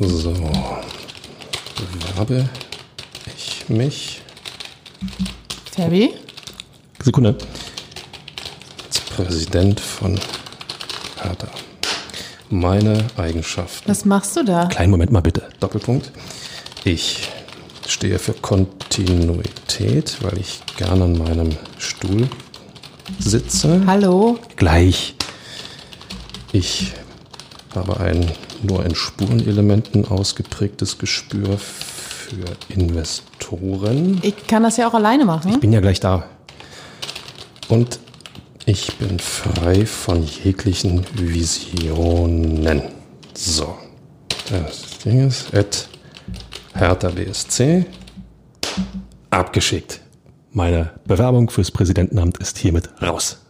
So, bewerbe ich mich. Terry? Sekunde. Als Präsident von Hertha. Meine Eigenschaften. Was machst du da? Kleinen Moment mal bitte. Doppelpunkt. Ich stehe für Kontinuität, weil ich gerne an meinem Stuhl sitze. Hallo? Gleich. Ich habe ein nur in Spurenelementen ausgeprägtes Gespür für Investoren. Ich kann das ja auch alleine machen. Ich bin ja gleich da. Und ich bin frei von jeglichen Visionen. So. Das Ding ist, at Hertha BSC abgeschickt. Meine Bewerbung fürs Präsidentenamt ist hiermit raus.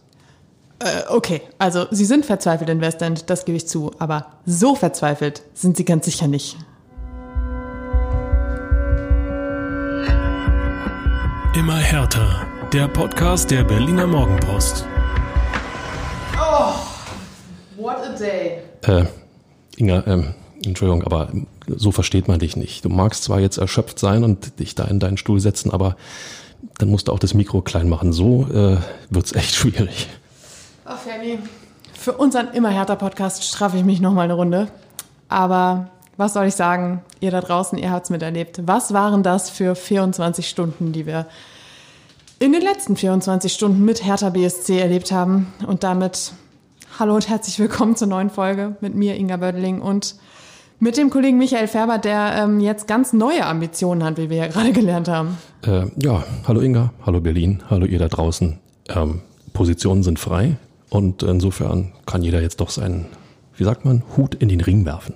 Äh, okay, also Sie sind verzweifelt, Investment, das gebe ich zu. Aber so verzweifelt sind Sie ganz sicher nicht. Immer härter. Der Podcast der Berliner Morgenpost. What a day. Äh, Inga, ähm, Entschuldigung, aber so versteht man dich nicht. Du magst zwar jetzt erschöpft sein und dich da in deinen Stuhl setzen, aber dann musst du auch das Mikro klein machen. So äh, wird's echt schwierig. Oh, Fabi. Für unseren Immer härter Podcast straffe ich mich nochmal eine Runde. Aber was soll ich sagen? Ihr da draußen, ihr habt's miterlebt. Was waren das für 24 Stunden, die wir in den letzten 24 Stunden mit Hertha BSC erlebt haben? Und damit hallo und herzlich willkommen zur neuen Folge mit mir, Inga Bödeling, und mit dem Kollegen Michael Färber, der ähm, jetzt ganz neue Ambitionen hat, wie wir ja gerade gelernt haben. Äh, ja, hallo Inga, hallo Berlin, hallo ihr da draußen. Ähm, Positionen sind frei und insofern kann jeder jetzt doch seinen, wie sagt man, Hut in den Ring werfen.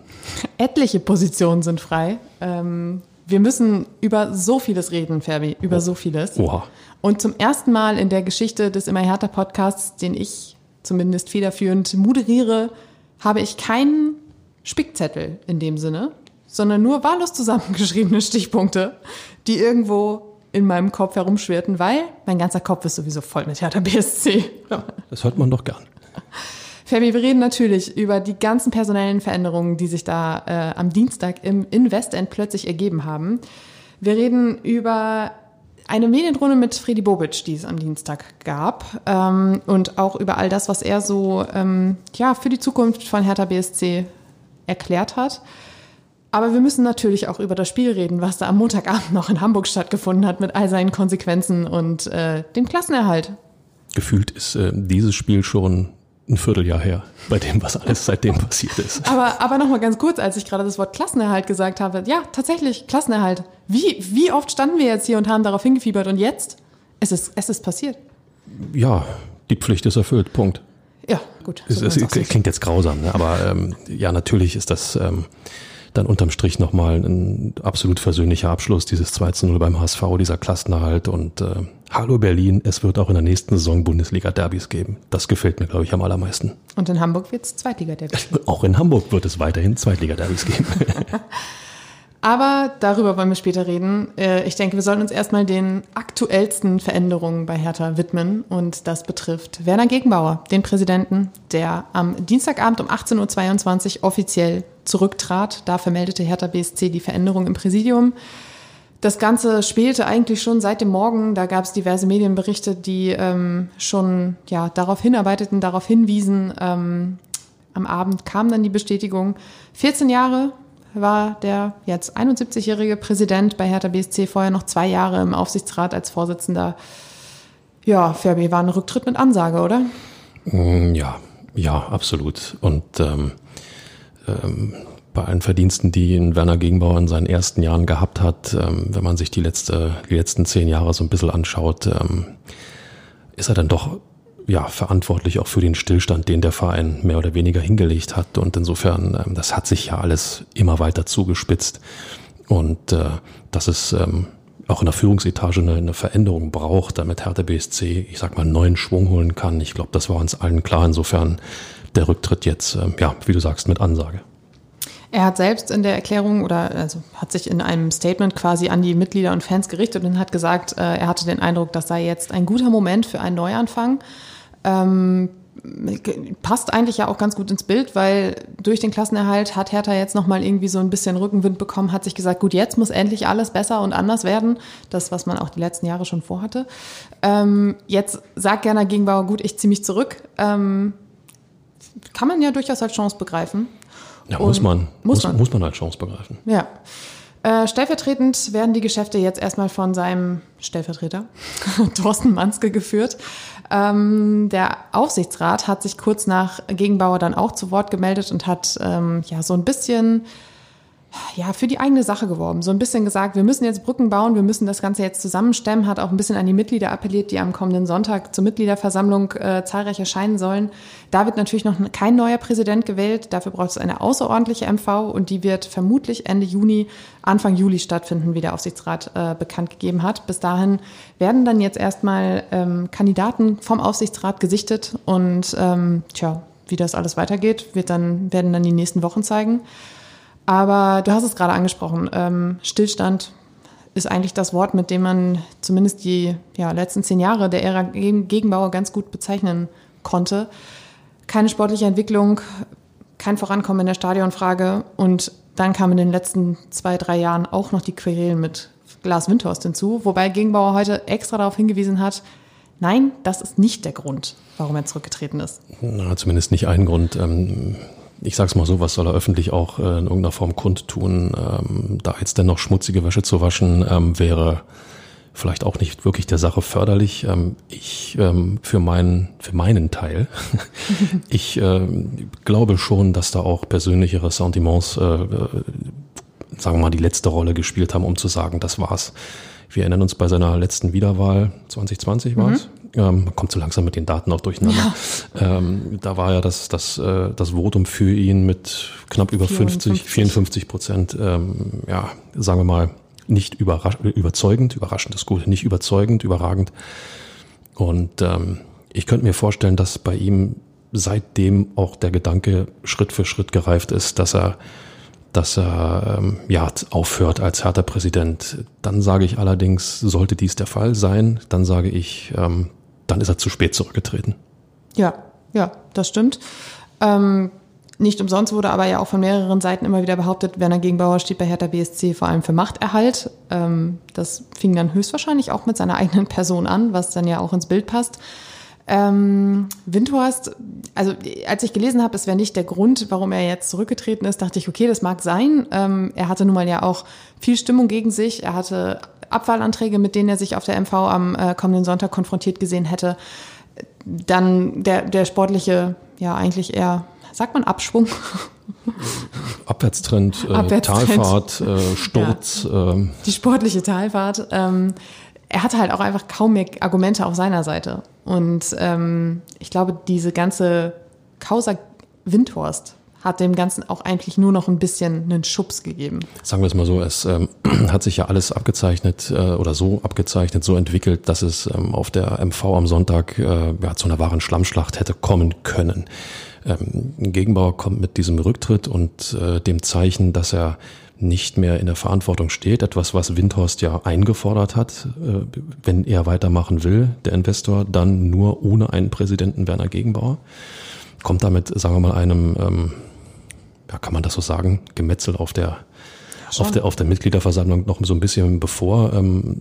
Etliche Positionen sind frei. Ähm, wir müssen über so vieles reden, Ferbi, über so vieles. Oha. Und zum ersten Mal in der Geschichte des Immer härter Podcasts, den ich zumindest federführend moderiere, habe ich keinen Spickzettel in dem Sinne, sondern nur wahllos zusammengeschriebene Stichpunkte, die irgendwo in meinem Kopf herumschwirrten, weil mein ganzer Kopf ist sowieso voll mit Hertha BSC. Das hört man doch gern. Fabi, wir reden natürlich über die ganzen personellen Veränderungen, die sich da äh, am Dienstag im Investend plötzlich ergeben haben. Wir reden über eine Medienrunde mit Freddy Bobic, die es am Dienstag gab, ähm, und auch über all das, was er so ähm, ja für die Zukunft von Hertha BSC erklärt hat. Aber wir müssen natürlich auch über das Spiel reden, was da am Montagabend noch in Hamburg stattgefunden hat, mit all seinen Konsequenzen und äh, dem Klassenerhalt. Gefühlt ist äh, dieses Spiel schon ein Vierteljahr her, bei dem, was alles seitdem passiert ist. Aber, aber nochmal ganz kurz, als ich gerade das Wort Klassenerhalt gesagt habe. Ja, tatsächlich, Klassenerhalt. Wie, wie oft standen wir jetzt hier und haben darauf hingefiebert und jetzt? Es ist, es ist passiert. Ja, die Pflicht ist erfüllt, Punkt. Ja, gut. Es, so es, es klingt jetzt grausam, ne? aber ähm, ja, natürlich ist das ähm, dann unterm Strich nochmal ein absolut versöhnlicher Abschluss, dieses 2 zu 0 beim HSV, dieser Klassenerhalt und äh, Hallo Berlin, es wird auch in der nächsten Saison Bundesliga-Derbys geben. Das gefällt mir, glaube ich, am allermeisten. Und in Hamburg wird es Zweitliga-Derby. Auch in Hamburg wird es weiterhin Zweitliga-Derbys geben. Aber darüber wollen wir später reden. Äh, Ich denke, wir sollten uns erstmal den aktuellsten Veränderungen bei Hertha widmen. Und das betrifft Werner Gegenbauer, den Präsidenten, der am Dienstagabend um 18.22 Uhr offiziell zurücktrat. Da vermeldete Hertha BSC die Veränderung im Präsidium. Das Ganze spielte eigentlich schon seit dem Morgen. Da gab es diverse Medienberichte, die ähm, schon ja, darauf hinarbeiteten, darauf hinwiesen. Ähm, am Abend kam dann die Bestätigung. 14 Jahre war der jetzt 71-jährige Präsident bei Hertha BSC, vorher noch zwei Jahre im Aufsichtsrat als Vorsitzender. Ja, Fabi, war ein Rücktritt mit Ansage, oder? Mm, Ja, ja, absolut. Und ähm, ähm, bei allen Verdiensten, die Werner Gegenbauer in seinen ersten Jahren gehabt hat, ähm, wenn man sich die, letzte, die letzten zehn Jahre so ein bisschen anschaut, ähm, ist er dann doch ja, verantwortlich auch für den Stillstand, den der Verein mehr oder weniger hingelegt hat. Und insofern, ähm, das hat sich ja alles immer weiter zugespitzt. Und äh, dass es ähm, auch in der Führungsetage eine, eine Veränderung braucht, damit Hertha BSC, ich sag mal, neuen Schwung holen kann. Ich glaube, das war uns allen klar. Insofern der Rücktritt jetzt, ähm, ja, wie du sagst, mit Ansage. Er hat selbst in der Erklärung oder also hat sich in einem Statement quasi an die Mitglieder und Fans gerichtet und hat gesagt, äh, er hatte den Eindruck, das sei jetzt ein guter Moment für einen Neuanfang. Ähm, passt eigentlich ja auch ganz gut ins Bild, weil durch den Klassenerhalt hat Hertha jetzt nochmal irgendwie so ein bisschen Rückenwind bekommen, hat sich gesagt, gut, jetzt muss endlich alles besser und anders werden. Das, was man auch die letzten Jahre schon vorhatte. Ähm, jetzt sagt Gerner Gegenbauer, gut, ich ziehe mich zurück. Ähm, kann man ja durchaus als Chance begreifen. Ja, muss man. Muss, muss man. Muss man als Chance begreifen. Ja. Äh, stellvertretend werden die Geschäfte jetzt erstmal von seinem Stellvertreter, Thorsten Manske, geführt. Ähm, der Aufsichtsrat hat sich kurz nach Gegenbauer dann auch zu Wort gemeldet und hat ähm, ja so ein bisschen ja, für die eigene Sache geworben. So ein bisschen gesagt, wir müssen jetzt Brücken bauen, wir müssen das Ganze jetzt zusammenstemmen, hat auch ein bisschen an die Mitglieder appelliert, die am kommenden Sonntag zur Mitgliederversammlung äh, zahlreich erscheinen sollen. Da wird natürlich noch kein neuer Präsident gewählt. Dafür braucht es eine außerordentliche MV und die wird vermutlich Ende Juni, Anfang Juli stattfinden, wie der Aufsichtsrat äh, bekannt gegeben hat. Bis dahin werden dann jetzt erstmal ähm, Kandidaten vom Aufsichtsrat gesichtet und ähm, tja, wie das alles weitergeht, wird dann, werden dann die nächsten Wochen zeigen. Aber du hast es gerade angesprochen, ähm, Stillstand ist eigentlich das Wort, mit dem man zumindest die ja, letzten zehn Jahre der Ära Gegenbauer ganz gut bezeichnen konnte. Keine sportliche Entwicklung, kein Vorankommen in der Stadionfrage und dann kamen in den letzten zwei, drei Jahren auch noch die Querelen mit Glas Windhorst hinzu, wobei Gegenbauer heute extra darauf hingewiesen hat, nein, das ist nicht der Grund, warum er zurückgetreten ist. Na, zumindest nicht ein Grund. Ähm ich sag's mal so, was soll er öffentlich auch äh, in irgendeiner Form kundtun? Ähm, da jetzt denn noch schmutzige Wäsche zu waschen, ähm, wäre vielleicht auch nicht wirklich der Sache förderlich. Ähm, ich ähm, für meinen für meinen Teil, ich äh, glaube schon, dass da auch persönliche Ressentiments, äh, äh, sagen wir mal, die letzte Rolle gespielt haben, um zu sagen, das war's. Wir erinnern uns bei seiner letzten Wiederwahl 2020 war es. Mhm ähm, man kommt so langsam mit den Daten auch durcheinander. Ja. Ähm, da war ja das, das, äh, das Votum für ihn mit knapp über 50, 54 Prozent, ähm, ja, sagen wir mal, nicht überrasch überzeugend, überraschend ist gut, nicht überzeugend, überragend. Und ähm, ich könnte mir vorstellen, dass bei ihm seitdem auch der Gedanke Schritt für Schritt gereift ist, dass er dass er ähm, ja aufhört als Hertha-Präsident. Dann sage ich allerdings, sollte dies der Fall sein, dann sage ich, ähm, dann ist er zu spät zurückgetreten. Ja, ja, das stimmt. Ähm, nicht umsonst wurde aber ja auch von mehreren Seiten immer wieder behauptet, Werner Gegenbauer steht bei Hertha BSC vor allem für Machterhalt. Ähm, das fing dann höchstwahrscheinlich auch mit seiner eigenen Person an, was dann ja auch ins Bild passt. Ähm, Windhorst, also als ich gelesen habe, es wäre nicht der Grund, warum er jetzt zurückgetreten ist, dachte ich, okay, das mag sein. Ähm, er hatte nun mal ja auch viel Stimmung gegen sich. Er hatte Abwahlanträge, mit denen er sich auf der MV am äh, kommenden Sonntag konfrontiert gesehen hätte. Dann der, der sportliche, ja eigentlich eher, sagt man Abschwung? Abwärtstrend, äh, Abwärtstrend. Talfahrt, äh, Sturz. Ja. Ähm. Die sportliche Talfahrt. Ähm, er hatte halt auch einfach kaum mehr Argumente auf seiner Seite. Und ähm, ich glaube, diese ganze Causa Windhorst hat dem Ganzen auch eigentlich nur noch ein bisschen einen Schubs gegeben. Sagen wir es mal so, es ähm, hat sich ja alles abgezeichnet äh, oder so abgezeichnet, so entwickelt, dass es ähm, auf der MV am Sonntag äh, ja, zu einer wahren Schlammschlacht hätte kommen können. Ähm, Gegenbauer kommt mit diesem Rücktritt und äh, dem Zeichen, dass er nicht mehr in der Verantwortung steht, etwas, was Windhorst ja eingefordert hat, äh, wenn er weitermachen will, der Investor, dann nur ohne einen Präsidenten Werner Gegenbauer. Kommt damit, sagen wir mal, einem ähm, ja, kann man das so sagen, Gemetzel auf der, ja, auf der, auf der Mitgliederversammlung noch so ein bisschen bevor. Ähm,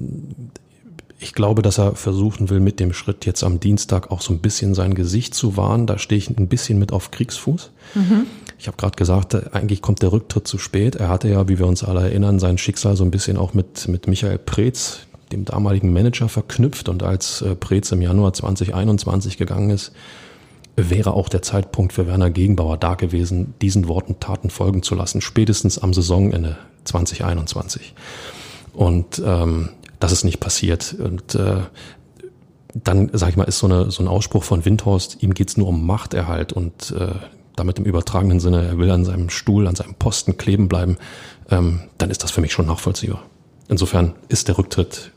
ich glaube, dass er versuchen will, mit dem Schritt jetzt am Dienstag auch so ein bisschen sein Gesicht zu wahren. Da stehe ich ein bisschen mit auf Kriegsfuß. Mhm. Ich habe gerade gesagt, eigentlich kommt der Rücktritt zu spät. Er hatte ja, wie wir uns alle erinnern, sein Schicksal so ein bisschen auch mit, mit Michael Preetz, dem damaligen Manager, verknüpft. Und als äh, Preetz im Januar 2021 gegangen ist, wäre auch der Zeitpunkt für Werner Gegenbauer da gewesen, diesen Worten Taten folgen zu lassen, spätestens am Saisonende 2021. Und ähm, das ist nicht passiert. Und äh, dann, sag ich mal, ist so, eine, so ein Ausspruch von Windhorst, ihm geht's nur um Machterhalt und äh, damit im übertragenen Sinne, er will an seinem Stuhl, an seinem Posten kleben bleiben, ähm, dann ist das für mich schon nachvollziehbar. Insofern ist der Rücktritt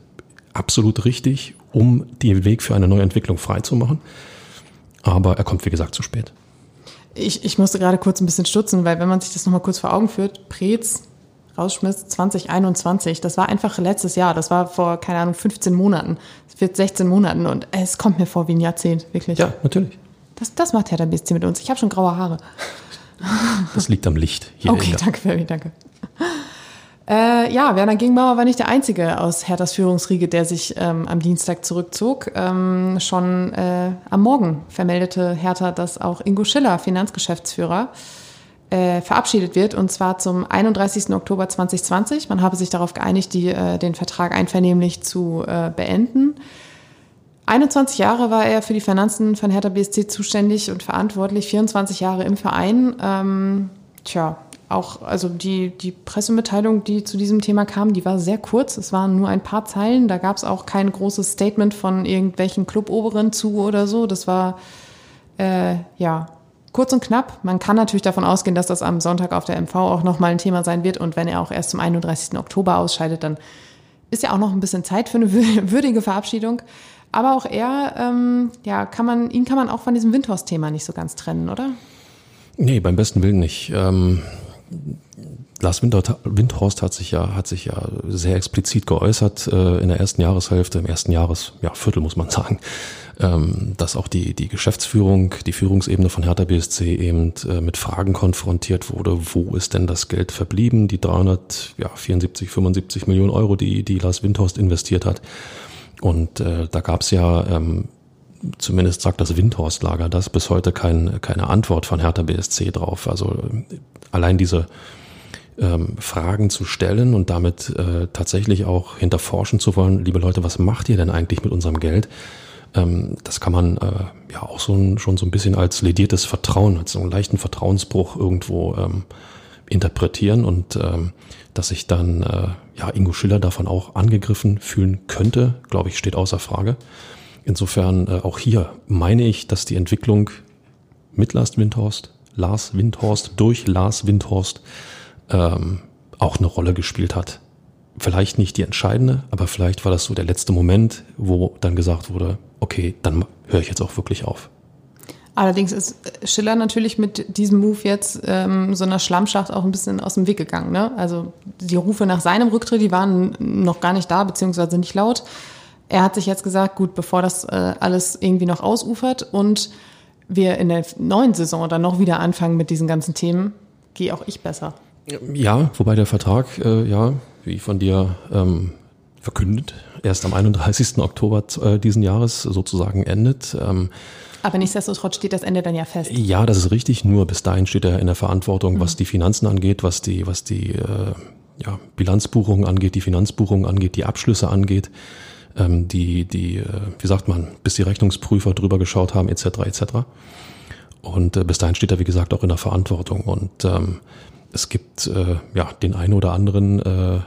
absolut richtig, um den Weg für eine neue Entwicklung freizumachen. Aber er kommt, wie gesagt, zu spät. Ich, ich musste gerade kurz ein bisschen stutzen, weil wenn man sich das nochmal kurz vor Augen führt, Preetz rausschmiss 2021, das war einfach letztes Jahr, das war vor, keine Ahnung, 15 Monaten, es wird 16 Monaten und es kommt mir vor wie ein Jahrzehnt, wirklich. Ja, natürlich. Das, das macht Hertha BSC mit uns. Ich habe schon graue Haare. Das liegt am Licht. Hier okay, danke, Ferry, danke. Äh, ja, Werner Gegenbauer war nicht der Einzige aus Herthas Führungsriege, der sich ähm, am Dienstag zurückzog. Ähm, schon äh, am Morgen vermeldete Hertha, dass auch Ingo Schiller, Finanzgeschäftsführer, äh, verabschiedet wird und zwar zum 31. Oktober 2020. Man habe sich darauf geeinigt, die, äh, den Vertrag einvernehmlich zu äh, beenden. 21 Jahre war er für die Finanzen von Hertha BSC zuständig und verantwortlich, 24 Jahre im Verein. Ähm, tja, auch, also die, die Pressemitteilung, die zu diesem Thema kam, die war sehr kurz. Es waren nur ein paar Zeilen. Da gab es auch kein großes Statement von irgendwelchen Cluboberen zu oder so. Das war, äh, ja, kurz und knapp. Man kann natürlich davon ausgehen, dass das am Sonntag auf der MV auch nochmal ein Thema sein wird. Und wenn er auch erst zum 31. Oktober ausscheidet, dann ist ja auch noch ein bisschen Zeit für eine würdige Verabschiedung. Aber auch er, ähm, ja, kann man, ihn kann man auch von diesem Windhorst-Thema nicht so ganz trennen, oder? Nee, beim besten Willen nicht. Ähm, Lars Windhorst hat sich ja, hat sich ja sehr explizit geäußert äh, in der ersten Jahreshälfte, im ersten Jahresviertel ja, muss man sagen, dass auch die, die Geschäftsführung, die Führungsebene von Hertha BSC eben äh, mit Fragen konfrontiert wurde, wo ist denn das Geld verblieben, die 374, 75 Millionen Euro, die, die Lars Windhorst investiert hat. Und äh, da gab es ja, ähm, zumindest sagt das Windhorst-Lager das, bis heute kein, keine Antwort von Hertha BSC drauf. Also äh, allein diese ähm, Fragen zu stellen und damit äh, tatsächlich auch hinterforschen zu wollen, liebe Leute, was macht ihr denn eigentlich mit unserem Geld? Ähm, das kann man äh, ja auch so ein, schon so ein bisschen als lediertes Vertrauen, als so einen leichten Vertrauensbruch irgendwo ähm, interpretieren und ähm, dass sich dann äh, ja Ingo Schiller davon auch angegriffen fühlen könnte, glaube ich, steht außer Frage. Insofern äh, auch hier meine ich, dass die Entwicklung mit Lars Windhorst, Lars Windhorst durch Lars Windhorst ähm, auch eine Rolle gespielt hat. Vielleicht nicht die entscheidende, aber vielleicht war das so der letzte Moment, wo dann gesagt wurde, okay, dann höre ich jetzt auch wirklich auf. Allerdings ist Schiller natürlich mit diesem Move jetzt ähm, so einer Schlammschacht auch ein bisschen aus dem Weg gegangen. Ne? Also die Rufe nach seinem Rücktritt, die waren noch gar nicht da, beziehungsweise nicht laut. Er hat sich jetzt gesagt, gut, bevor das äh, alles irgendwie noch ausufert und wir in der neuen Saison dann noch wieder anfangen mit diesen ganzen Themen, gehe auch ich besser. Ja, wobei der Vertrag, äh, ja, wie von dir ähm, verkündet, erst am 31. Oktober äh, diesen Jahres sozusagen endet. Ähm, aber nichtsdestotrotz steht das Ende dann ja fest. Ja, das ist richtig. Nur bis dahin steht er in der Verantwortung, mhm. was die Finanzen angeht, was die, was die äh, ja, Bilanzbuchungen angeht, die Finanzbuchungen angeht, die Abschlüsse angeht, ähm, die, die, äh, wie sagt man, bis die Rechnungsprüfer drüber geschaut haben, etc. etc. Und äh, bis dahin steht er, wie gesagt, auch in der Verantwortung. Und ähm, es gibt äh, ja den einen oder anderen äh,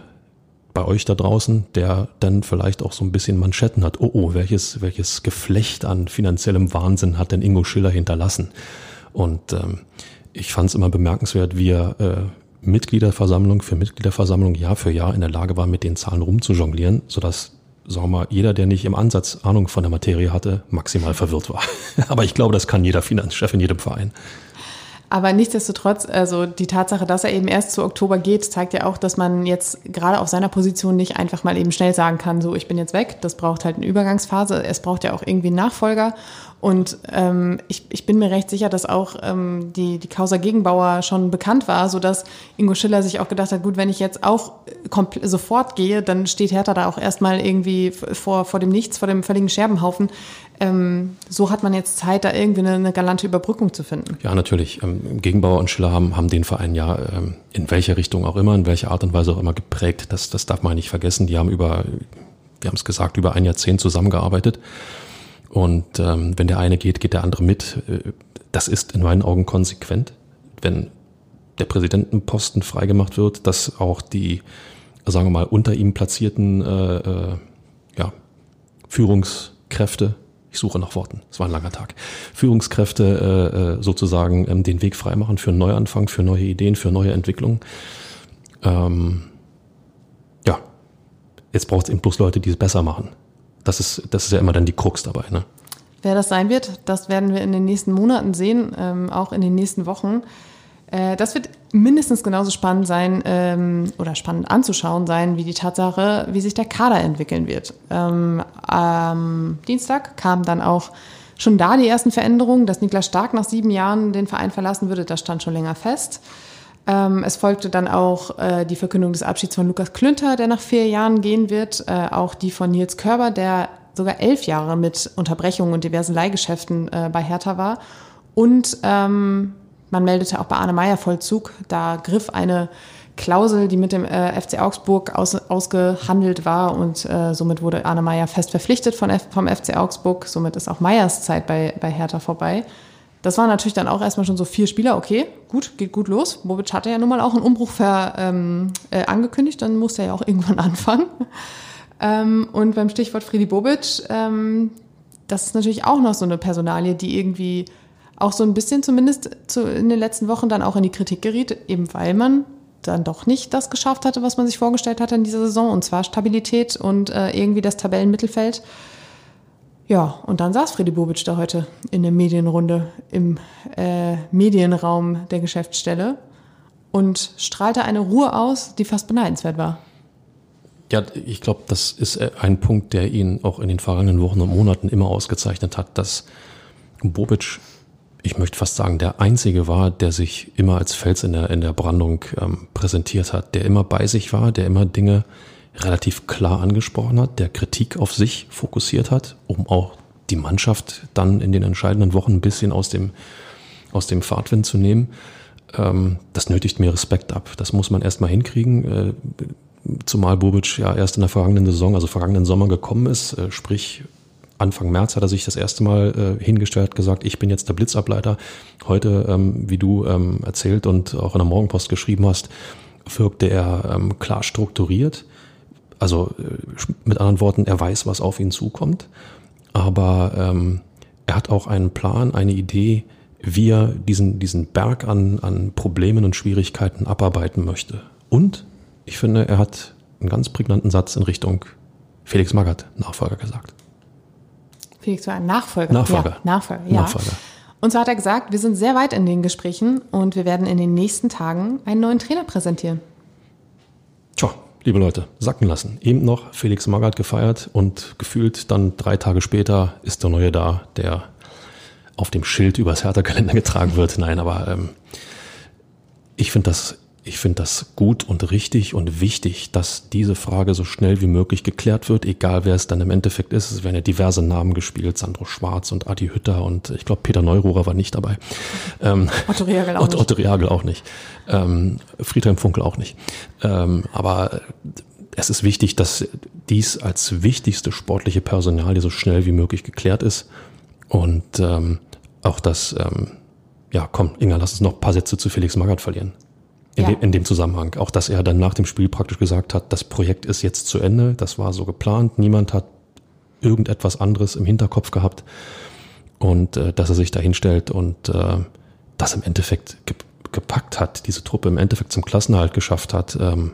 bei euch da draußen, der dann vielleicht auch so ein bisschen Manschetten hat. Oh, oh, welches, welches Geflecht an finanziellem Wahnsinn hat denn Ingo Schiller hinterlassen? Und ähm, ich fand es immer bemerkenswert, wie er äh, Mitgliederversammlung für Mitgliederversammlung Jahr für Jahr in der Lage war, mit den Zahlen rumzujonglieren, sodass sagen wir mal, jeder, der nicht im Ansatz Ahnung von der Materie hatte, maximal verwirrt war. Aber ich glaube, das kann jeder Finanzchef in jedem Verein. Aber nichtsdestotrotz, also die Tatsache, dass er eben erst zu Oktober geht, zeigt ja auch, dass man jetzt gerade auf seiner Position nicht einfach mal eben schnell sagen kann, so ich bin jetzt weg. Das braucht halt eine Übergangsphase. Es braucht ja auch irgendwie einen Nachfolger. Und ähm, ich, ich bin mir recht sicher, dass auch ähm, die, die Causa Gegenbauer schon bekannt war, sodass Ingo Schiller sich auch gedacht hat, gut, wenn ich jetzt auch sofort gehe, dann steht Hertha da auch erstmal irgendwie vor, vor dem Nichts, vor dem völligen Scherbenhaufen. Ähm, so hat man jetzt Zeit, da irgendwie eine, eine galante Überbrückung zu finden. Ja, natürlich. Ähm, Gegenbauer und Schiller haben, haben den Verein ja ähm, in welcher Richtung auch immer, in welcher Art und Weise auch immer geprägt. Das, das darf man nicht vergessen. Die haben über, wir haben es gesagt, über ein Jahrzehnt zusammengearbeitet. Und ähm, wenn der eine geht, geht der andere mit. Äh, das ist in meinen Augen konsequent. Wenn der Präsidentenposten freigemacht wird, dass auch die, sagen wir mal, unter ihm platzierten äh, äh, ja, Führungskräfte ich suche nach Worten, es war ein langer Tag, Führungskräfte äh, äh, sozusagen ähm, den Weg freimachen für einen Neuanfang, für neue Ideen, für neue Entwicklungen. Ähm, ja, jetzt braucht es eben bloß Leute, die es besser machen. Das ist, das ist ja immer dann die Krux dabei. Ne? Wer das sein wird, das werden wir in den nächsten Monaten sehen, ähm, auch in den nächsten Wochen. Äh, das wird mindestens genauso spannend sein ähm, oder spannend anzuschauen sein, wie die Tatsache, wie sich der Kader entwickeln wird. Ähm, am Dienstag kam dann auch schon da die ersten Veränderungen, dass Niklas Stark nach sieben Jahren den Verein verlassen würde, das stand schon länger fest. Ähm, es folgte dann auch äh, die Verkündung des Abschieds von Lukas Klünter, der nach vier Jahren gehen wird, äh, auch die von Nils Körber, der sogar elf Jahre mit Unterbrechungen und diversen Leihgeschäften äh, bei Hertha war. Und ähm, man meldete auch bei Arne Meyer Vollzug, da griff eine Klausel, die mit dem äh, FC Augsburg aus, ausgehandelt war und äh, somit wurde Arne Meyer fest verpflichtet von F vom FC Augsburg. Somit ist auch Meyers Zeit bei, bei Hertha vorbei. Das waren natürlich dann auch erstmal schon so vier Spieler. Okay, gut, geht gut los. Bobic hatte ja nun mal auch einen Umbruch ver, ähm, äh, angekündigt, dann musste er ja auch irgendwann anfangen. Ähm, und beim Stichwort Friedi Bobic, ähm, das ist natürlich auch noch so eine Personalie, die irgendwie auch so ein bisschen zumindest zu, in den letzten Wochen dann auch in die Kritik geriet, eben weil man dann doch nicht das geschafft hatte, was man sich vorgestellt hatte in dieser Saison, und zwar Stabilität und äh, irgendwie das Tabellenmittelfeld. Ja, und dann saß Freddy Bobic da heute in der Medienrunde im äh, Medienraum der Geschäftsstelle und strahlte eine Ruhe aus, die fast beneidenswert war. Ja, ich glaube, das ist äh, ein Punkt, der ihn auch in den vergangenen Wochen und Monaten immer ausgezeichnet hat, dass Bobic ich möchte fast sagen, der Einzige war, der sich immer als Fels in der, in der Brandung ähm, präsentiert hat, der immer bei sich war, der immer Dinge relativ klar angesprochen hat, der Kritik auf sich fokussiert hat, um auch die Mannschaft dann in den entscheidenden Wochen ein bisschen aus dem, aus dem Fahrtwind zu nehmen. Ähm, das nötigt mir Respekt ab. Das muss man erstmal hinkriegen. Äh, zumal Bobic ja erst in der vergangenen Saison, also vergangenen Sommer gekommen ist, äh, sprich Anfang März hat er sich das erste Mal äh, hingestellt, gesagt, ich bin jetzt der Blitzableiter. Heute, ähm, wie du ähm, erzählt und auch in der Morgenpost geschrieben hast, wirkte er ähm, klar strukturiert. Also äh, mit anderen Worten, er weiß, was auf ihn zukommt. Aber ähm, er hat auch einen Plan, eine Idee, wie er diesen, diesen Berg an, an Problemen und Schwierigkeiten abarbeiten möchte. Und ich finde, er hat einen ganz prägnanten Satz in Richtung Felix Magath, Nachfolger, gesagt. Felix war ein Nachfolger. Nachfolger. Ja, Nachfolger, ja. Nachfolger. Und so hat er gesagt, wir sind sehr weit in den Gesprächen und wir werden in den nächsten Tagen einen neuen Trainer präsentieren. Liebe Leute, sacken lassen. Eben noch Felix Magath gefeiert und gefühlt dann drei Tage später ist der Neue da, der auf dem Schild übers Hertha-Kalender getragen wird. Nein, aber ähm, ich finde das ich finde das gut und richtig und wichtig, dass diese Frage so schnell wie möglich geklärt wird, egal wer es dann im Endeffekt ist. Es werden ja diverse Namen gespielt, Sandro Schwarz und Adi Hütter und ich glaube Peter Neururer war nicht dabei. Ähm, Otto Reagel auch Otto, nicht. Otto Reagel auch nicht. Ähm, Friedhelm Funkel auch nicht. Ähm, aber es ist wichtig, dass dies als wichtigste sportliche Personalie so schnell wie möglich geklärt ist und ähm, auch das, ähm, ja komm, Inga, lass uns noch ein paar Sätze zu Felix Magath verlieren in, ja. de, in dem Zusammenhang. Auch, dass er dann nach dem Spiel praktisch gesagt hat, das Projekt ist jetzt zu Ende, das war so geplant, niemand hat irgendetwas anderes im Hinterkopf gehabt und äh, dass er sich da hinstellt und äh, das im Endeffekt ge gepackt hat, diese Truppe im Endeffekt zum Klassenerhalt geschafft hat, ähm,